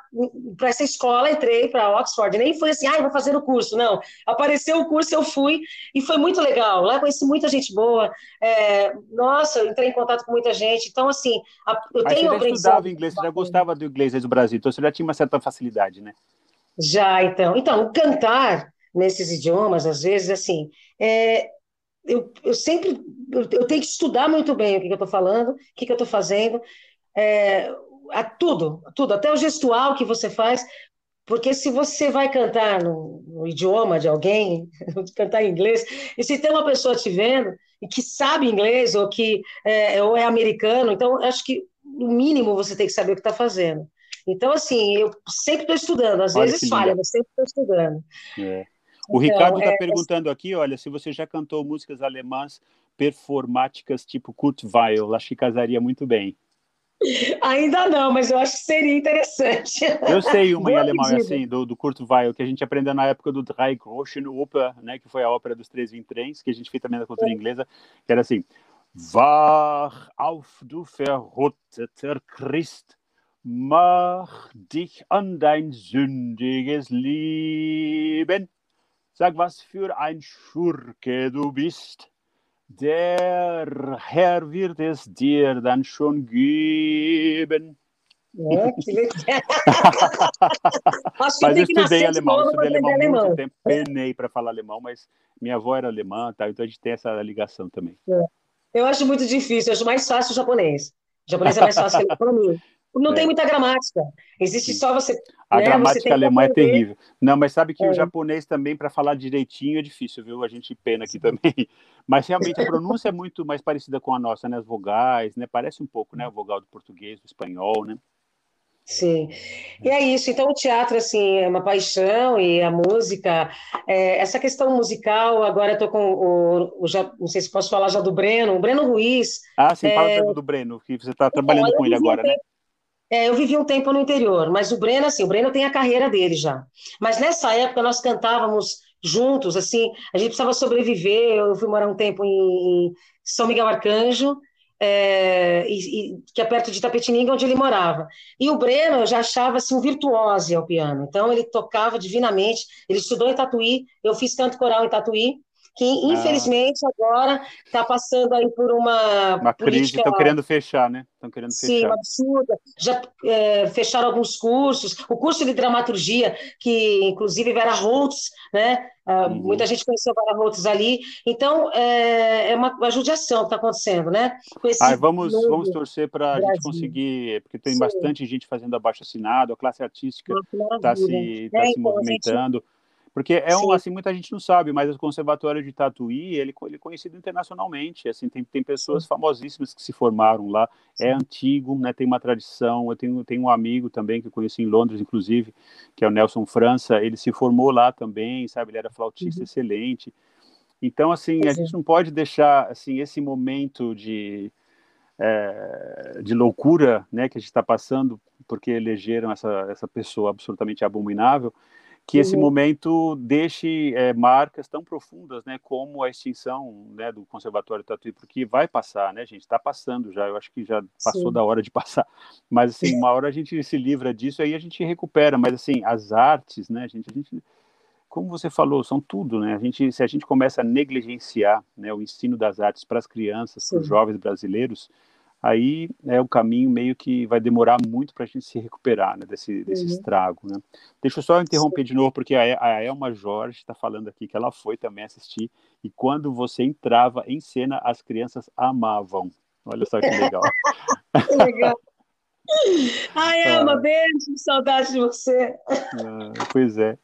B: essa escola, entrei para Oxford, nem foi assim, ah, vou fazer o curso, não. Apareceu o curso, eu fui, e foi muito legal. Lá conheci muita gente boa, é, nossa, eu entrei em contato com muita gente. Então, assim,
A: eu Mas tenho você já estudava inglês, você já gostava do inglês desde o Brasil, então você já tinha uma certa facilidade, né?
B: Já, então. Então, cantar nesses idiomas, às vezes, assim, é, eu, eu sempre eu, eu, tenho que estudar muito bem o que, que eu estou falando, o que, que eu estou fazendo. É, a tudo, tudo, até o gestual que você faz, porque se você vai cantar no, no idioma de alguém, *laughs* cantar em inglês, e se tem uma pessoa te vendo e que sabe inglês ou que é, ou é americano, então acho que no mínimo você tem que saber o que está fazendo. Então, assim, eu sempre estou estudando, às olha vezes falha, mas sempre estou estudando.
A: É. O então, Ricardo está é... perguntando aqui, olha, se você já cantou músicas alemãs performáticas tipo Kurt Weill, acho que casaria muito bem.
B: Ainda não, mas eu acho que seria interessante.
A: Eu sei uma em alemão, assim, do, do Kurt Weill, que a gente aprendeu na época do Drei Groschen Oper, né, que foi a ópera dos Três Vintrens, que a gente fez também na cultura é. inglesa, que era assim, Wach auf, du verrotteter Christ, mach dich an dein sündiges Leben. Sag, was für ein Schurke du bist. Der Herr wird es dir dann schon geben.
B: É, *laughs* que legal.
A: mas eu estudei alemão, eu estudei alemão há muito alemão. tempo, penei para falar alemão, mas minha avó era alemã, tá? então a gente tem essa ligação também.
B: É. Eu acho muito difícil, eu acho mais fácil o japonês. O japonês é mais fácil que para *laughs* mim. Não é. tem muita gramática. Existe só você.
A: A né, gramática alemã é terrível. Não, mas sabe que é. o japonês também, para falar direitinho, é difícil, viu? A gente pena aqui também. *laughs* Mas realmente a pronúncia é muito mais parecida com a nossa, né? As vogais, né? Parece um pouco, né? O vogal do português, do espanhol, né?
B: Sim, e é isso. Então, o teatro, assim, é uma paixão e a música, é, essa questão musical, agora eu tô com o, o, já, não sei se posso falar já do Breno, o Breno Ruiz.
A: Ah, sim, é, fala do Breno, que você está trabalhando com ele agora, né?
B: É, eu vivi um tempo no interior, mas o Breno, assim, o Breno tem a carreira dele já. Mas nessa época nós cantávamos juntos, assim, a gente precisava sobreviver. Eu fui morar um tempo em São Miguel Arcanjo, é, e, e, que é perto de Tapetininga, onde ele morava. E o Breno já achava assim, um virtuose ao piano, então ele tocava divinamente. Ele estudou em Tatuí, eu fiz canto coral em Tatuí, que ah. infelizmente ah. agora está passando aí por uma,
A: uma crise, estão querendo fechar, né? Estão querendo
B: fechar. Sim, absurda. Já é, fecharam alguns cursos. O curso de dramaturgia, que inclusive Vera Holtz, né? Uh, uhum. Muita gente conheceu Vera Holtz ali. Então, é, é uma, uma judiação que está acontecendo, né?
A: Ah, vamos, vamos torcer para a gente conseguir, porque tem Sim. bastante gente fazendo abaixo assinado, a classe artística está se, tá é, se então, movimentando. Gente porque é um, assim, muita gente não sabe, mas o Conservatório de Tatuí, ele, ele é conhecido internacionalmente, assim, tem, tem pessoas Sim. famosíssimas que se formaram lá, é Sim. é antigo, né, tem uma tradição, eu tenho, tenho um amigo também que eu conheci em Londres, inclusive, que é o Nelson França, ele se formou lá também, sabe, ele era flautista uhum. excelente, então, assim, a gente não pode deixar, assim, esse momento de, é, de loucura, né, que a gente está passando, porque elegeram essa, essa pessoa absolutamente abominável, que esse uhum. momento deixe é, marcas tão profundas, né, como a extinção, né, do Conservatório Tatuí, porque vai passar, né, gente, está passando já, eu acho que já passou Sim. da hora de *laughs* passar, mas assim, uma hora a gente se livra disso, aí a gente recupera, mas assim, as artes, né, gente, a gente, como você falou, são tudo, né, a gente, se a gente começa a negligenciar, né, o ensino das artes para as crianças, para os jovens brasileiros, aí é o caminho meio que vai demorar muito para a gente se recuperar né, desse, desse uhum. estrago. Né? Deixa eu só interromper Sim. de novo, porque a, a Elma Jorge está falando aqui que ela foi também assistir, e quando você entrava em cena, as crianças amavam. Olha só que legal. *laughs*
B: que legal. Ai, Elma, ah. beijo, saudade de você.
A: Ah, pois é.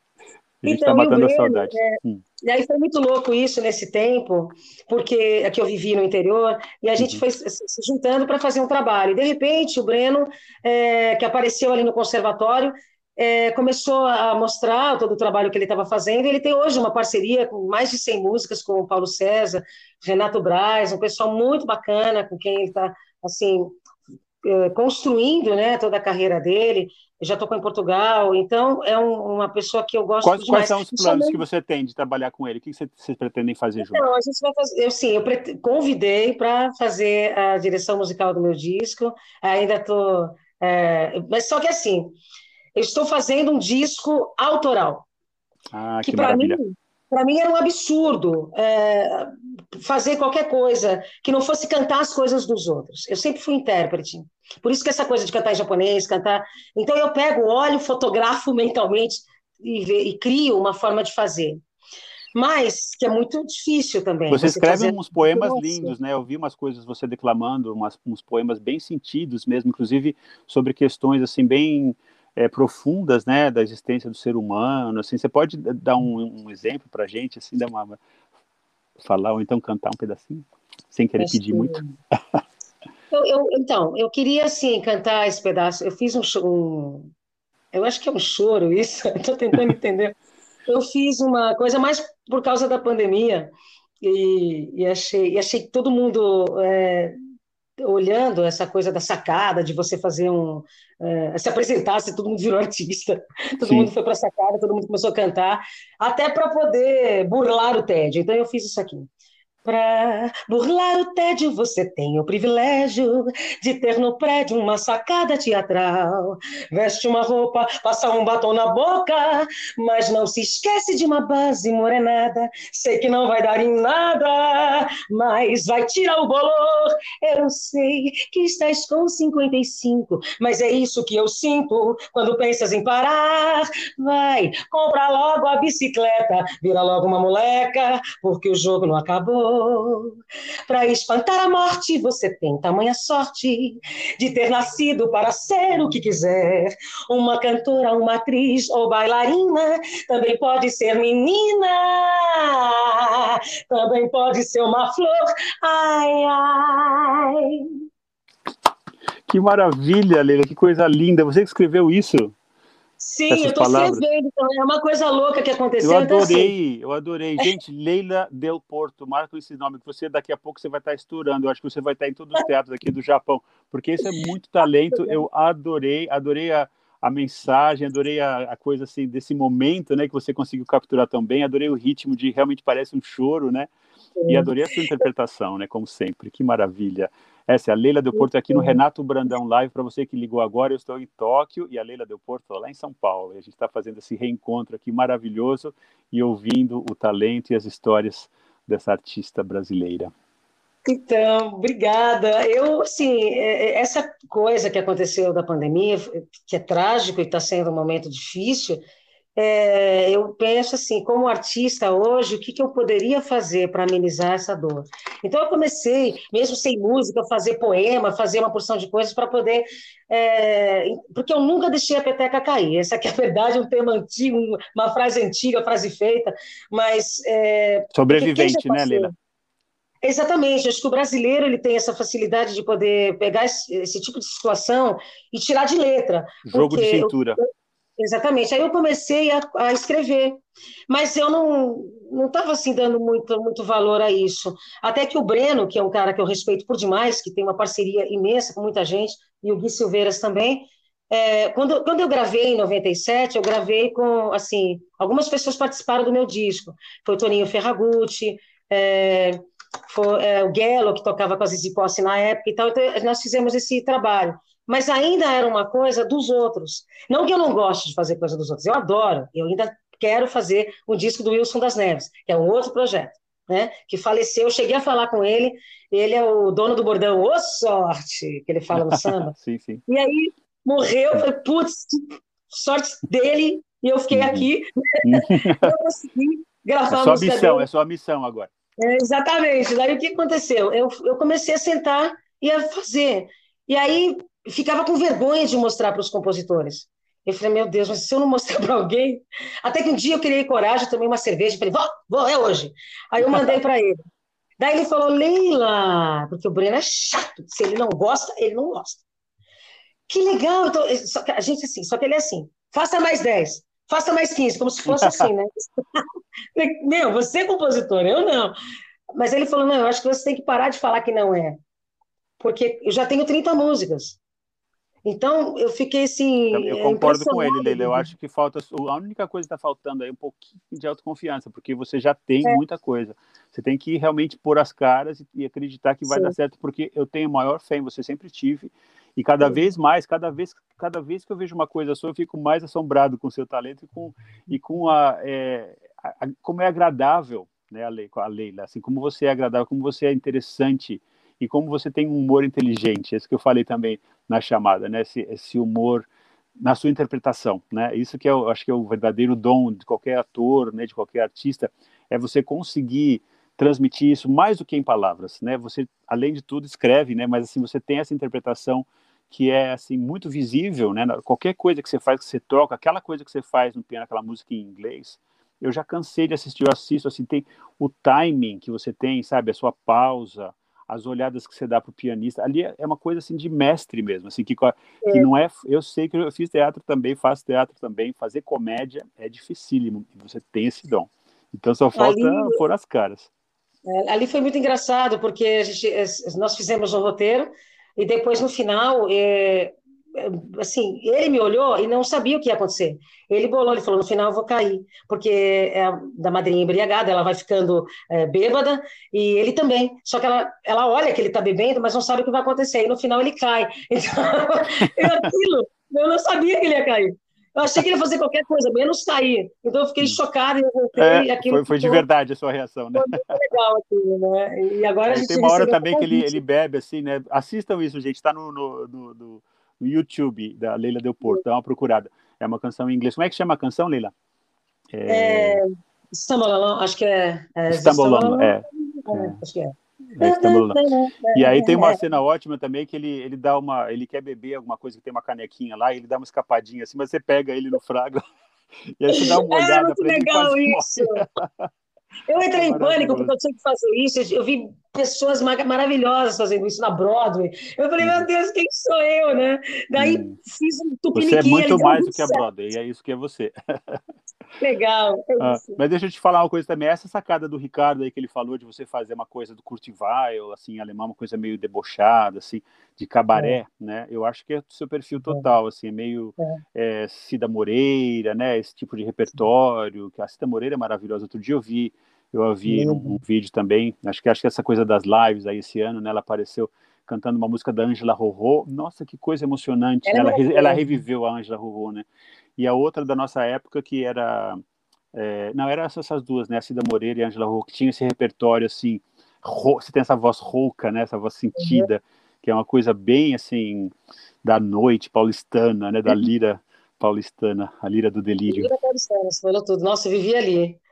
A: A gente está então, matando a saudade. É,
B: hum. E aí foi muito louco isso nesse tempo, porque aqui eu vivi no interior, e a gente uhum. foi se juntando para fazer um trabalho. E de repente o Breno, é, que apareceu ali no conservatório, é, começou a mostrar todo o trabalho que ele estava fazendo. Ele tem hoje uma parceria com mais de 100 músicas com o Paulo César, Renato Braz, um pessoal muito bacana com quem ele está assim é, construindo, né, toda a carreira dele já tocou em Portugal, então é um, uma pessoa que eu gosto
A: quais, demais. Quais são os planos que você tem de trabalhar com ele? O que vocês, vocês pretendem fazer
B: então, junto? a gente vai fazer, eu sim, eu convidei para fazer a direção musical do meu disco, ainda estou, é, mas só que assim, eu estou fazendo um disco autoral,
A: ah, que, que para mim
B: para mim era um absurdo é, fazer qualquer coisa que não fosse cantar as coisas dos outros. Eu sempre fui intérprete. Por isso que essa coisa de cantar em japonês, cantar. Então eu pego, olho, fotografo mentalmente e, e crio uma forma de fazer. mas que é muito difícil também.
A: Você, você escreve uns poemas lindos, né? Eu vi umas coisas você declamando, umas, uns poemas bem sentidos mesmo, inclusive sobre questões assim bem é, profundas, né, da existência do ser humano. Assim, você pode dar um, um exemplo para a gente, assim, dar uma falar ou então cantar um pedacinho, sem querer Acho pedir que... muito. *laughs*
B: eu, eu, então, eu queria assim cantar esse pedaço. Eu fiz um, um eu acho que é um choro isso. *laughs* Estou tentando entender. Eu fiz uma coisa mais por causa da pandemia e, e achei, e achei que todo mundo é, olhando essa coisa da sacada, de você fazer um. É, se apresentasse, todo mundo virou artista, *laughs* todo Sim. mundo foi para a sacada, todo mundo começou a cantar, até para poder burlar o TED. Então eu fiz isso aqui. Para burlar o tédio, você tem o privilégio de ter no prédio uma sacada teatral. Veste uma roupa, passa um batom na boca, mas não se esquece de uma base morenada. Sei que não vai dar em nada, mas vai tirar o bolor. Eu sei que estás com 55, mas é isso que eu sinto quando pensas em parar. Vai, compra logo a bicicleta, vira logo uma moleca, porque o jogo não acabou. Para espantar a morte, você tem tamanha sorte de ter nascido para ser o que quiser. Uma cantora, uma atriz ou bailarina, também pode ser menina, também pode ser uma flor. Ai, ai.
A: Que maravilha, Leila, que coisa linda. Você que escreveu isso?
B: Sim, eu estou escrevendo, então é uma coisa louca que aconteceu.
A: Eu adorei, então, assim... eu adorei. Gente, Leila Del Porto, marca esse nome, que você daqui a pouco você vai estar estourando. Eu acho que você vai estar em todos os teatros aqui do Japão, porque esse é muito talento. Eu adorei, adorei a, a mensagem, adorei a, a, coisa assim desse momento, né, que você conseguiu capturar tão bem. Adorei o ritmo de realmente parece um choro, né? E adorei a sua interpretação, né, como sempre. Que maravilha. Essa é a Leila Del Porto aqui no Renato Brandão Live. Para você que ligou agora, eu estou em Tóquio e a Leila Del Porto lá em São Paulo. E a gente está fazendo esse reencontro aqui maravilhoso e ouvindo o talento e as histórias dessa artista brasileira.
B: Então, obrigada. Eu, assim, é, é, essa coisa que aconteceu da pandemia, que é trágico e está sendo um momento difícil, é, eu penso assim, como artista hoje, o que, que eu poderia fazer para amenizar essa dor? Então eu comecei, mesmo sem música, fazer poema, fazer uma porção de coisas para poder, é, porque eu nunca deixei a peteca cair. Essa aqui é *laughs* a verdade, um tema antigo, uma frase antiga, frase feita, mas é,
A: sobrevivente, né, Leila?
B: Exatamente, acho que o brasileiro ele tem essa facilidade de poder pegar esse, esse tipo de situação e tirar de letra.
A: Jogo de cintura. Eu,
B: Exatamente. Aí eu comecei a, a escrever, mas eu não não estava assim dando muito muito valor a isso. Até que o Breno, que é um cara que eu respeito por demais, que tem uma parceria imensa com muita gente, e o Gui Silveiras também. É, quando, quando eu gravei em 97, eu gravei com, assim, algumas pessoas participaram do meu disco. Foi o Toninho Ferragutti, é, foi é, o Guelo, que tocava com a Zizi Posse na época e tal. Então, nós fizemos esse trabalho mas ainda era uma coisa dos outros. Não que eu não goste de fazer coisa dos outros, eu adoro, eu ainda quero fazer um disco do Wilson das Neves, que é um outro projeto, né? Que faleceu, eu cheguei a falar com ele, ele é o dono do bordão, ô sorte, que ele fala no samba. *laughs*
A: sim, sim.
B: E aí morreu, falei, putz, sorte dele, e eu fiquei uhum. aqui, *laughs* eu consegui gravar
A: é sua missão, dele. é sua missão agora.
B: É, exatamente. Daí o que aconteceu? Eu, eu comecei a sentar e a fazer. E aí ficava com vergonha de mostrar para os compositores. Eu falei, meu Deus, mas se eu não mostrar *laughs* para alguém. Até que um dia eu criei coragem, tomei uma cerveja falei, vou, vou, é hoje. Aí eu mandei para ele. Daí ele falou, Leila, porque o Breno é chato, se ele não gosta, ele não gosta. Que legal, então, só que a gente assim, só que ele é assim, faça mais 10, faça mais 15, como se fosse assim, né? *laughs* meu, você é compositor, eu não. Mas ele falou, não, eu acho que você tem que parar de falar que não é. Porque eu já tenho 30 músicas. Então, eu fiquei assim.
A: Eu é, concordo com ele, Leila. Eu acho que falta. A única coisa que está faltando aí é um pouquinho de autoconfiança, porque você já tem é. muita coisa. Você tem que realmente pôr as caras e, acreditar que vai Sim. dar certo, porque eu tenho maior fé em você, sempre tive. E cada Sim. vez mais, cada vez, cada vez que eu vejo uma coisa sua, eu fico mais assombrado com o seu talento e com, e com a, é, a, como é agradável, né, a, Leila, assim, como você é agradável, como você é interessante e como você tem um humor inteligente, esse que eu falei também na chamada, né? Esse, esse humor na sua interpretação, né? Isso que eu acho que é o verdadeiro dom de qualquer ator, né? De qualquer artista é você conseguir transmitir isso mais do que em palavras, né? Você, além de tudo, escreve, né? Mas assim, você tem essa interpretação que é assim muito visível, né? Qualquer coisa que você faz, que você toca, aquela coisa que você faz no piano, aquela música em inglês, eu já cansei de assistir, eu assisto, assim, tem o timing que você tem, sabe? A sua pausa, as olhadas que você dá para o pianista. Ali é, é uma coisa assim de mestre mesmo, assim que, que é. não é. Eu sei que eu fiz teatro também, faço teatro também, fazer comédia é dificílimo e você tem esse dom. Então só falta ali, pôr as caras.
B: É, ali foi muito engraçado porque gente, nós fizemos um roteiro e depois no final é, assim, ele me olhou e não sabia o que ia acontecer. Ele bolou, ele falou, no final eu vou cair, porque é da madrinha embriagada, ela vai ficando é, bêbada, e ele também. Só que ela, ela olha que ele está bebendo, mas não sabe o que vai acontecer, e no final ele cai. *laughs* Então, eu, aquilo, eu não sabia que ele ia cair. Eu achei que ele ia fazer qualquer coisa, menos cair. Então eu fiquei chocada e eu voltei. É,
A: aquilo foi, foi de verdade a sua reação, né? Foi muito legal aquilo, né? E agora a gente Tem uma hora também que ele, ele bebe, assim, né? Assistam isso, gente. Está no, no, no no YouTube da Leila Del Porto, dá uma procurada. É uma canção em inglês. Como é que chama a canção, Leila?
B: É... é... acho que é. é
A: Stambolon, é. é. Acho que é. É, e aí tem uma cena ótima também que ele, ele dá uma. Ele quer beber alguma coisa que tem uma canequinha lá, e ele dá uma escapadinha assim, mas você pega ele no frago *laughs* e aí você dá uma olhada é muito
B: legal isso. *laughs* Eu entrei em pânico porque eu tinha que fazer isso. Eu vi pessoas maravilhosas fazendo isso na Broadway. Eu falei, meu Deus, quem sou eu, né? Daí hum. fiz um
A: tupiniquim. Você é muito mais do que a Broadway, e é isso que é você.
B: Legal. É ah,
A: mas deixa eu te falar uma coisa também. Essa sacada do Ricardo aí que ele falou de você fazer uma coisa do Kurt Weill, assim, alemão, uma coisa meio debochada, assim, de cabaré, é. né? Eu acho que é do seu perfil é. total, é. assim, é meio é. Cida Moreira, né? Esse tipo de repertório. Que a Cida Moreira é maravilhosa. Outro dia eu vi eu a vi num um vídeo também, acho que acho que essa coisa das lives aí esse ano, né, ela apareceu cantando uma música da Angela Rorô. Nossa, que coisa emocionante. Ela, né? ela, ela, reviveu a Angela Rorô, né? E a outra da nossa época que era é, não, eram essas duas, né? A Cida Moreira e a Angela Rorô, que tinha esse repertório assim, ro... você tem essa voz rouca, né? Essa voz sentida, uhum. que é uma coisa bem assim da noite paulistana, né? Da uhum. lira paulistana, a lira do delírio. Lira
B: paulistana, você falou tudo. Nossa, eu vivi ali.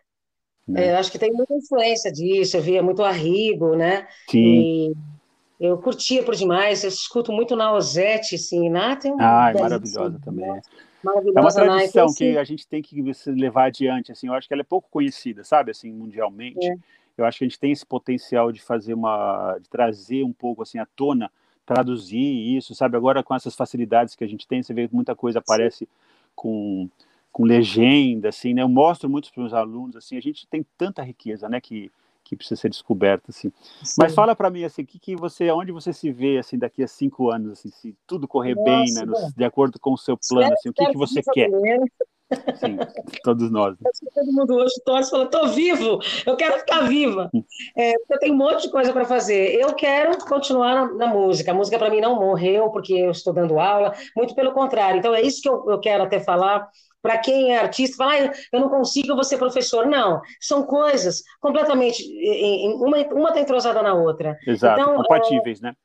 B: Né? É, acho que tem muita influência disso, eu via muito Arrigo, né?
A: Sim. E
B: eu curtia por demais, eu escuto muito na Ozete, sim, na tem
A: Ah, é maravilhosa também. Né? Maravilhosa, é uma tradição então, que a gente tem que levar adiante, assim, eu acho que ela é pouco conhecida, sabe, assim, mundialmente. É. Eu acho que a gente tem esse potencial de fazer uma, de trazer um pouco, assim, à tona, traduzir isso, sabe, agora com essas facilidades que a gente tem, você vê que muita coisa aparece sim. com com legenda, assim, né? Eu mostro muito para os meus alunos, assim, a gente tem tanta riqueza, né, que, que precisa ser descoberta, assim. Sim. Mas fala para mim, assim, que, que você, onde você se vê, assim, daqui a cinco anos, assim, se tudo correr Nossa, bem, né, no, de acordo com o seu plano, assim, o que, que você quer? Sim, todos nós.
B: Todo mundo hoje torce e fala, tô vivo, eu quero ficar viva. É, eu tenho um monte de coisa para fazer. Eu quero continuar na, na música. A música para mim não morreu porque eu estou dando aula, muito pelo contrário. Então é isso que eu, eu quero até falar para quem é artista, fala, ah, eu não consigo, eu vou ser professor. Não, são coisas completamente. Uma, uma tem entrosada na outra.
A: Exato, então, compatíveis, é, né?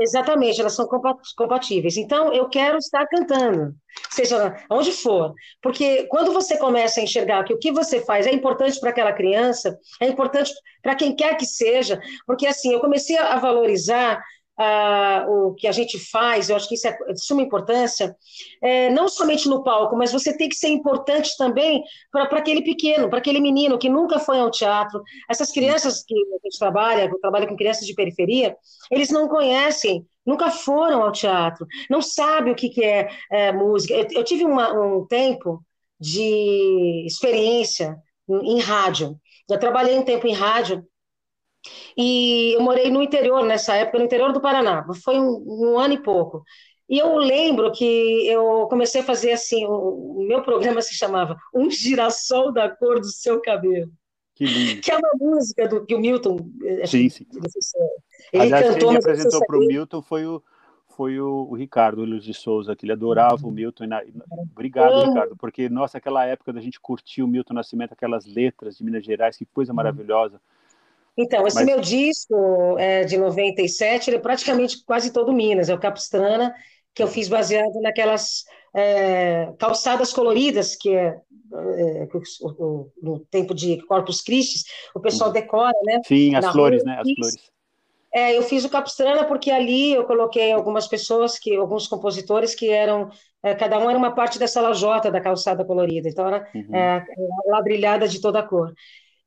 B: Exatamente, elas são compatíveis. Então, eu quero estar cantando, seja onde for, porque quando você começa a enxergar que o que você faz é importante para aquela criança, é importante para quem quer que seja, porque assim, eu comecei a valorizar uh, o que a gente faz, eu acho que isso é de suma importância, é, não somente no palco, mas você tem que ser importante também para aquele pequeno, para aquele menino que nunca foi ao teatro. Essas crianças que a gente trabalha, eu trabalho com crianças de periferia, eles não conhecem nunca foram ao teatro, não sabem o que, que é, é, música. Eu, eu tive uma, um tempo de experiência em, em rádio. Eu trabalhei um tempo em rádio e eu morei no interior nessa época, no interior do Paraná. Foi um, um ano e pouco. E eu lembro que eu comecei a fazer assim, o, o meu programa se chamava Um Girassol da Cor do Seu Cabelo.
A: Que, lindo.
B: que é uma música do que o Milton.
A: Eh, sim, sim. Ele Aliás, cantou. Quem apresentou para o Milton foi o, foi o, o Ricardo Luiz de Souza, que ele adorava o Milton. Obrigado. Ricardo, porque, nossa, aquela época da gente curtir o Milton Nascimento, aquelas letras de Minas Gerais, que coisa uhum. maravilhosa.
B: Então, esse Mas... meu disco é de 97, ele é praticamente quase todo Minas, é o Capistrana, que eu fiz baseado naquelas é, calçadas coloridas, que é, é no tempo de Corpus Christi, o pessoal decora, né?
A: Sim, as flores, rua, né? As flores.
B: É, eu fiz o Capistrana porque ali eu coloquei algumas pessoas, que alguns compositores que eram, é, cada um era uma parte dessa lajota da calçada colorida, então era uhum. é, ladrilhada de toda a cor.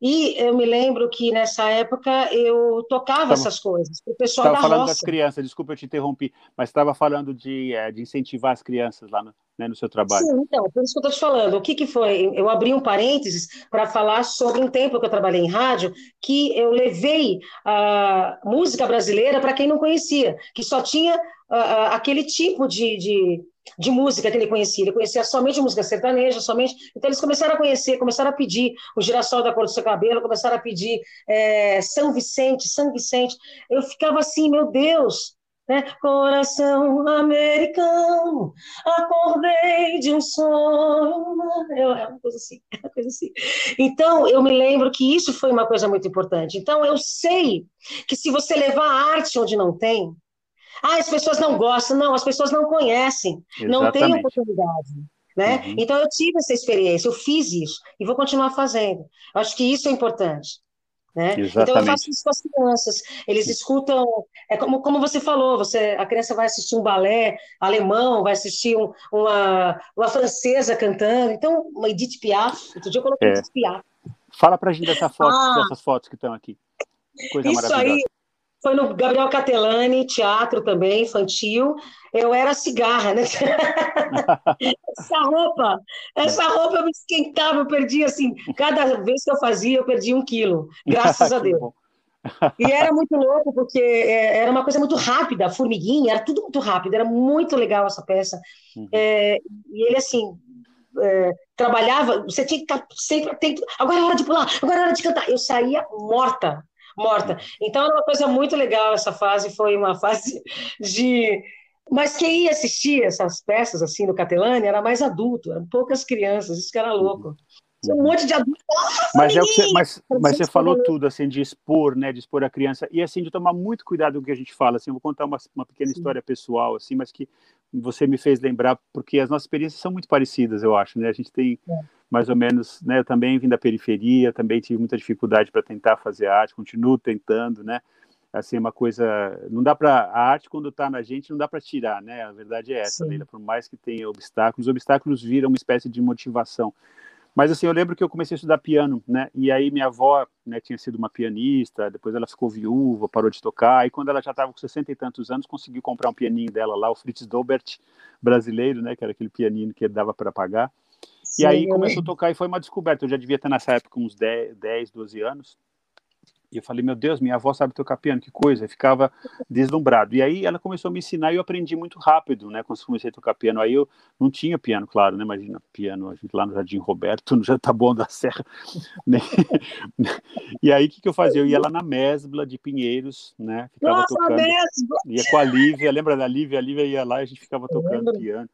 B: E eu me lembro que nessa época eu tocava essas coisas o pessoal
A: da falando
B: roça.
A: das crianças, desculpa eu te interrompi, mas estava falando de, é, de incentivar as crianças lá no, né, no seu trabalho.
B: Sim, então, por isso que eu estou te falando. O que, que foi? Eu abri um parênteses para falar sobre um tempo que eu trabalhei em rádio, que eu levei a música brasileira para quem não conhecia, que só tinha uh, aquele tipo de, de de música que ele conhecia. Ele conhecia somente música sertaneja, somente. Então eles começaram a conhecer, começaram a pedir o girassol da cor do seu cabelo, começaram a pedir é, São Vicente, São Vicente. Eu ficava assim, meu Deus, né? Coração americano, acordei de um sonho. É uma coisa assim, é uma coisa assim. Então, eu me lembro que isso foi uma coisa muito importante. Então, eu sei que se você levar a arte onde não tem, ah, as pessoas não gostam, não, as pessoas não conhecem, Exatamente. não têm oportunidade. Né? Uhum. Então eu tive essa experiência, eu fiz isso e vou continuar fazendo. Acho que isso é importante. Né? Então eu faço isso com as crianças. Eles escutam, é como, como você falou, você, a criança vai assistir um balé alemão, vai assistir um, uma, uma francesa cantando. Então, uma Edith Piaf. Outro dia eu coloquei é. Edith Piaf.
A: Fala pra gente dessa foto, ah, dessas fotos que estão aqui.
B: Coisa isso aí foi no Gabriel Catelani, teatro também, infantil. Eu era cigarra, né? *laughs* essa roupa, essa roupa eu me esquentava, eu perdi assim, cada vez que eu fazia, eu perdi um quilo, graças *laughs* a Deus. e era muito louco, porque é, era uma coisa muito rápida, formiguinha, era tudo muito rápido, era muito legal essa peça. Uhum. É, e ele, assim, é, trabalhava, você tinha que estar sempre atento, agora é hora de pular, agora é hora de cantar. Eu saía morta, morta. Então era uma coisa muito legal essa fase, foi uma *laughs* fase de mas quem ia assistir essas peças assim no Catelani era mais adulto, eram poucas crianças, isso que era louco. Um monte de adultos.
A: Mas, é o que você, mas, mas você falou tudo, assim, de expor, né, de expor a criança, e assim, de tomar muito cuidado com o que a gente fala, assim, eu vou contar uma, uma pequena Sim. história pessoal, assim, mas que você me fez lembrar, porque as nossas experiências são muito parecidas, eu acho, né, a gente tem é. Mais ou menos, né, também vim da periferia, também tive muita dificuldade para tentar fazer arte, continuo tentando, né, assim, uma coisa, não dá para, a arte quando está na gente, não dá para tirar, né, a verdade é essa, Leila, por mais que tenha obstáculos, os obstáculos viram uma espécie de motivação, mas assim, eu lembro que eu comecei a estudar piano, né? E aí minha avó, né, tinha sido uma pianista, depois ela ficou viúva, parou de tocar, e quando ela já estava com 60 e tantos anos, conseguiu comprar um pianinho dela lá, o Fritz Dobert brasileiro, né, que era aquele pianinho que dava para pagar. Sim, e aí começou a tocar e foi uma descoberta. Eu já devia ter nessa época uns 10, 10 12 anos. E eu falei, meu Deus, minha avó sabe tocar piano, que coisa. Eu ficava deslumbrado. E aí ela começou a me ensinar e eu aprendi muito rápido, né? Quando comecei a tocar piano. Aí eu não tinha piano, claro, né? Imagina, piano, a gente lá no Jardim Roberto, *laughs* no bom da Serra. *laughs* Né? e aí o que, que eu fazia? Eu ia lá na Mesbla de Pinheiros, né? Ficava Nossa, tocando. Mesbla! Ia com a Lívia, lembra da Lívia? A Lívia ia lá e a gente ficava tocando piano.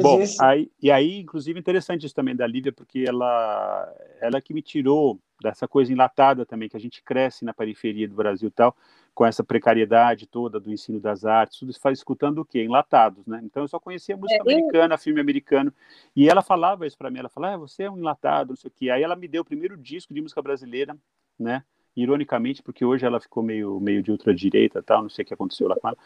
A: Bom, aí, e aí, inclusive, interessante isso também da Lívia, porque ela, ela que me tirou dessa coisa enlatada também, que a gente cresce na periferia do Brasil e tal, com essa precariedade toda do ensino das artes, tudo isso faz escutando o quê? Enlatados, né? Então eu só conhecia música é, americana, eu... filme americano, e ela falava isso para mim, ela falava, ah, você é um enlatado, não sei o quê. Aí ela me deu o primeiro disco de música brasileira, né? Ironicamente, porque hoje ela ficou meio, meio de ultradireita tal, não sei o que aconteceu lá com ela,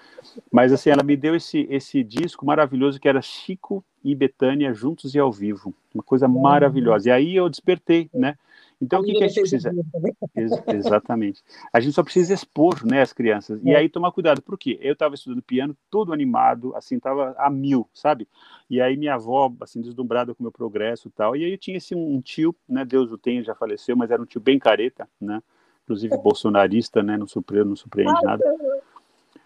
A: mas assim, ela me deu esse, esse disco maravilhoso que era Chico e Betânia juntos e ao vivo, uma coisa maravilhosa, e aí eu despertei, né, então, o que, que, a gente precisa? *laughs* Ex exatamente. A gente só precisa expor né, as crianças. É. E aí tomar cuidado. Por quê? Eu estava estudando piano, todo animado, assim, estava a mil, sabe? E aí minha avó, assim, deslumbrada com o meu progresso e tal. E aí eu tinha esse um tio, né? Deus o tenha, já faleceu, mas era um tio bem careta, né? Inclusive bolsonarista, né? Não surpreende, não surpreende nada.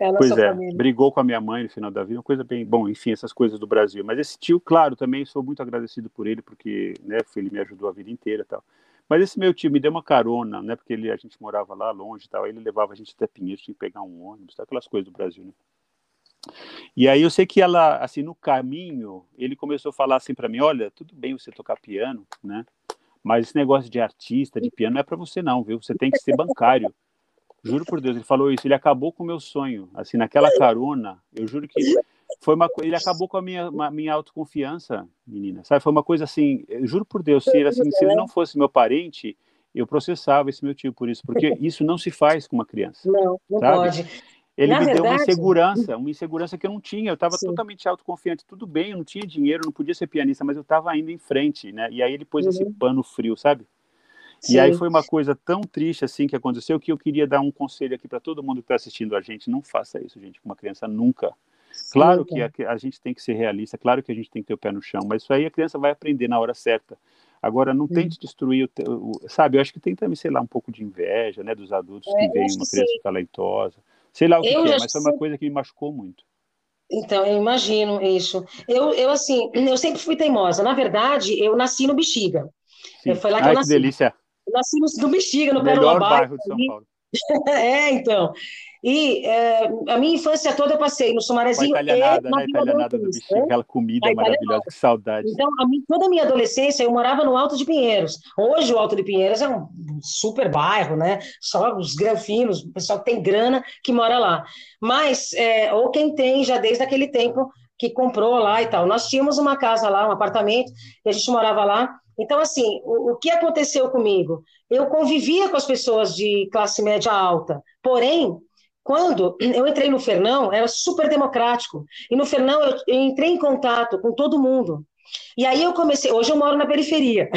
A: É pois é, família. brigou com a minha mãe no final da vida, uma coisa bem, bom, enfim, essas coisas do Brasil. Mas esse tio, claro, também sou muito agradecido por ele, porque, né, ele me ajudou a vida inteira, tal. Mas esse meu tio me deu uma carona, né? Porque ele, a gente morava lá longe e tal. Aí ele levava a gente até Pinheiros, tinha que pegar um ônibus, aquelas coisas do Brasil, né? E aí eu sei que ela, assim, no caminho, ele começou a falar assim para mim, olha, tudo bem você tocar piano, né? Mas esse negócio de artista, de piano, não é para você não, viu? Você tem que ser bancário. Juro por Deus, ele falou isso, ele acabou com o meu sonho. Assim, naquela carona, eu juro que foi uma ele acabou com a minha uma, minha autoconfiança, menina. Sabe, foi uma coisa assim, juro por Deus, se ele, assim, se ele não fosse meu parente, eu processava esse meu tio por isso, porque isso não se faz com uma criança.
B: Não, não sabe? pode.
A: Ele Na me verdade... deu uma insegurança, uma insegurança que eu não tinha. Eu estava totalmente autoconfiante. Tudo bem, eu não tinha dinheiro, não podia ser pianista, mas eu estava indo em frente, né? E aí ele pôs uhum. esse pano frio, sabe? Sim. E aí foi uma coisa tão triste assim que aconteceu que eu queria dar um conselho aqui para todo mundo que está assistindo a gente. Não faça isso, gente, com uma criança nunca. Claro que a, a, gente tem que ser realista, claro que a gente tem que ter o pé no chão, mas isso aí a criança vai aprender na hora certa. Agora, não tente destruir o, o, Sabe, eu acho que tem também, sei lá, um pouco de inveja, né, dos adultos é, que veem uma criança sim. talentosa. Sei lá o que, que é, mas foi uma coisa que me machucou muito.
B: Então, eu imagino isso. Eu, eu, assim, eu sempre fui teimosa. Na verdade, eu nasci no Bexiga.
A: Foi lá que Ai, eu nasci. que delícia.
B: Eu nasci no, no Bexiga, no
A: Melhor bairro de São Paulo. *laughs*
B: é, então. E é, a minha infância toda eu passei no Sumarezinho
A: e na né? Italianada do Bexiga, aquela comida maravilhosa, que saudade.
B: Então, a minha, toda a minha adolescência eu morava no Alto de Pinheiros. Hoje o Alto de Pinheiros é um super bairro, né? Só os granfinos, o pessoal que tem grana que mora lá. Mas, é, ou quem tem já desde aquele tempo que comprou lá e tal. Nós tínhamos uma casa lá, um apartamento, e a gente morava lá. Então, assim, o, o que aconteceu comigo? Eu convivia com as pessoas de classe média alta, porém, quando eu entrei no Fernão, era super democrático. E no Fernão eu, eu entrei em contato com todo mundo. E aí eu comecei, hoje eu moro na periferia.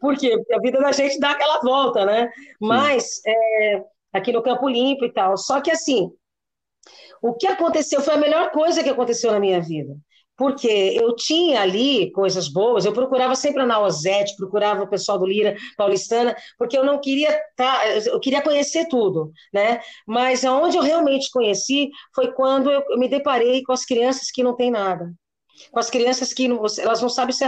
B: Por *laughs* quê? Porque a vida da gente dá aquela volta, né? Mas é, aqui no Campo Limpo e tal. Só que assim, o que aconteceu foi a melhor coisa que aconteceu na minha vida porque eu tinha ali coisas boas, eu procurava sempre a Naozete, procurava o pessoal do Lira Paulistana, porque eu não queria tá, eu queria conhecer tudo, né? Mas aonde eu realmente conheci foi quando eu me deparei com as crianças que não têm nada. Com as crianças que não, elas não sabem se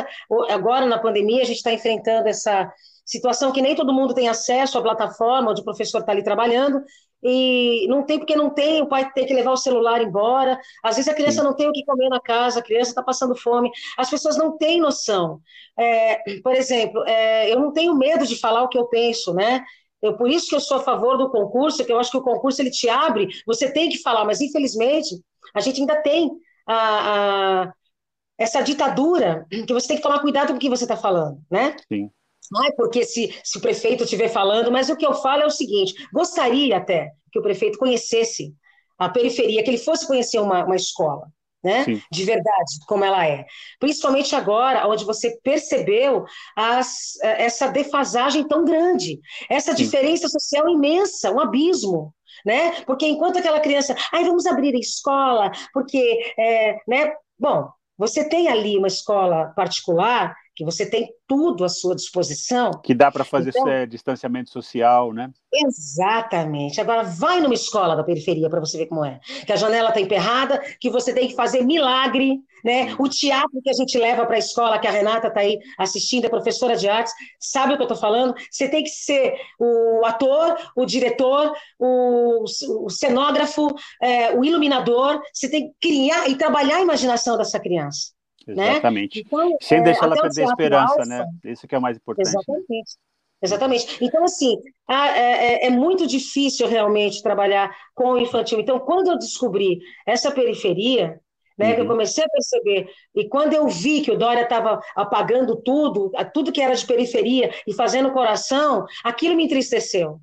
B: agora na pandemia a gente está enfrentando essa situação que nem todo mundo tem acesso à plataforma onde o professor está ali trabalhando e não tem porque não tem, o pai tem que levar o celular embora, às vezes a criança Sim. não tem o que comer na casa, a criança está passando fome, as pessoas não têm noção. É, por exemplo, é, eu não tenho medo de falar o que eu penso, né? Eu, por isso que eu sou a favor do concurso, que eu acho que o concurso ele te abre, você tem que falar, mas infelizmente a gente ainda tem a, a essa ditadura que você tem que tomar cuidado com o que você está falando, né?
A: Sim.
B: Não é porque se, se o prefeito estiver falando, mas o que eu falo é o seguinte: gostaria até que o prefeito conhecesse a periferia, que ele fosse conhecer uma, uma escola. Né? De verdade, como ela é. Principalmente agora, onde você percebeu as, essa defasagem tão grande, essa Sim. diferença social imensa, um abismo. Né? Porque enquanto aquela criança, ai, vamos abrir a escola, porque, é, né? Bom, você tem ali uma escola particular que você tem tudo à sua disposição.
A: Que dá para fazer então, é, distanciamento social, né?
B: Exatamente. Agora, vai numa escola da periferia para você ver como é. Que a janela está emperrada, que você tem que fazer milagre, né? O teatro que a gente leva para a escola, que a Renata está aí assistindo, é professora de artes, sabe o que eu estou falando? Você tem que ser o ator, o diretor, o, o cenógrafo, é, o iluminador, você tem que criar e trabalhar a imaginação dessa criança.
A: Né? Exatamente. Né? Então, Sem é, deixar ela perder a esperança, alfa, né? Isso que é o mais importante.
B: Né? Exatamente. Né? Exatamente. Então, assim, é, é, é, muito difícil realmente trabalhar com o infantil. Então, quando eu descobri essa periferia, né, uhum. que eu uhum. comecei a perceber, e quando eu vi que o Dória estava apagando tudo, tudo que era de periferia e fazendo coração, aquilo me entristeceu.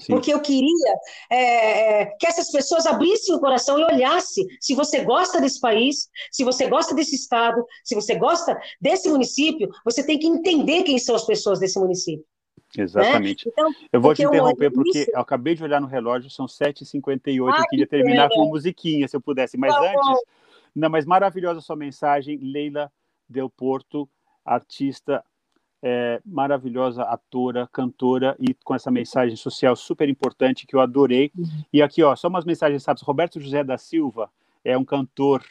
B: Sim. Porque eu queria é, é, que essas pessoas abrissem o coração e olhassem se você gosta desse país, se você gosta desse estado, se você gosta desse município, você tem que entender quem são as pessoas desse município.
A: Exatamente. Né? Então, eu vou te interromper eu, porque eu acabei de olhar no relógio, são 7h58, ah, eu queria terminar pena. com uma musiquinha, se eu pudesse. Mas tá antes, não, mas maravilhosa sua mensagem, Leila Del Porto, artista é, maravilhosa atora, cantora e com essa mensagem social super importante que eu adorei. Uhum. E aqui, ó, só umas mensagens rápidas. Roberto José da Silva é um cantor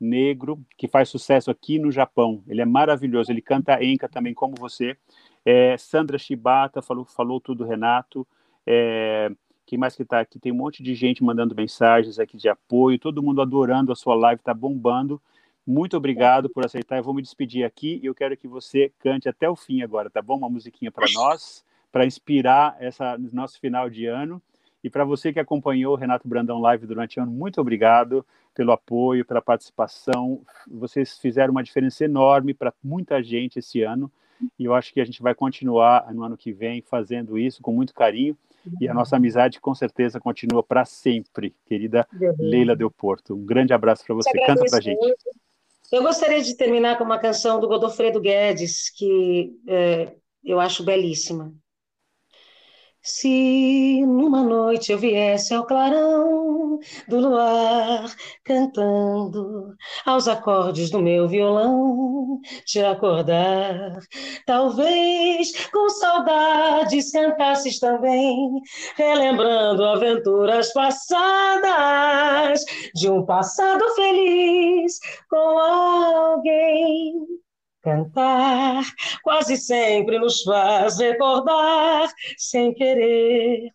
A: negro que faz sucesso aqui no Japão. Ele é maravilhoso. Ele canta enca também, como você. É, Sandra Shibata falou, falou tudo, Renato. É, quem mais que está aqui? Tem um monte de gente mandando mensagens aqui de apoio, todo mundo adorando a sua live, está bombando. Muito obrigado por aceitar. Eu vou me despedir aqui e eu quero que você cante até o fim agora, tá bom? Uma musiquinha para nós, para inspirar essa nosso final de ano. E para você que acompanhou o Renato Brandão Live durante o ano, muito obrigado pelo apoio, pela participação. Vocês fizeram uma diferença enorme para muita gente esse ano. E eu acho que a gente vai continuar no ano que vem fazendo isso com muito carinho. E a nossa amizade com certeza continua para sempre, querida Leila Del Porto. Um grande abraço para você. Canta para a gente.
B: Eu gostaria de terminar com uma canção do Godofredo Guedes, que é, eu acho belíssima. Se numa noite eu viesse ao clarão do luar, cantando aos acordes do meu violão, te acordar, talvez com saudades cantasses também, relembrando aventuras passadas de um passado feliz com alguém Cantar quase sempre nos faz recordar, sem querer,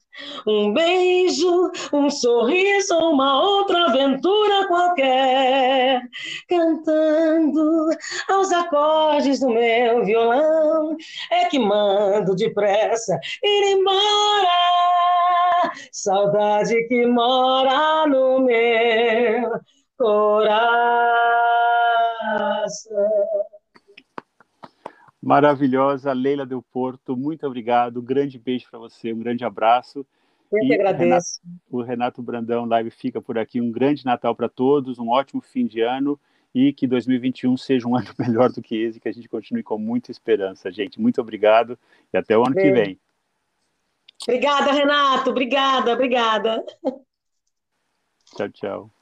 B: um beijo, um sorriso, uma outra aventura qualquer. Cantando aos acordes do meu violão, é que mando depressa ir embora. Saudade que mora no meu coração.
A: Maravilhosa, Leila Del Porto, muito obrigado. Um grande beijo para você, um grande abraço.
B: Eu que agradeço.
A: O Renato, o Renato Brandão Live fica por aqui. Um grande Natal para todos, um ótimo fim de ano e que 2021 seja um *laughs* ano melhor do que esse, que a gente continue com muita esperança, gente. Muito obrigado e até o ano beijo. que vem.
B: Obrigada, Renato. Obrigada, obrigada.
A: Tchau, tchau.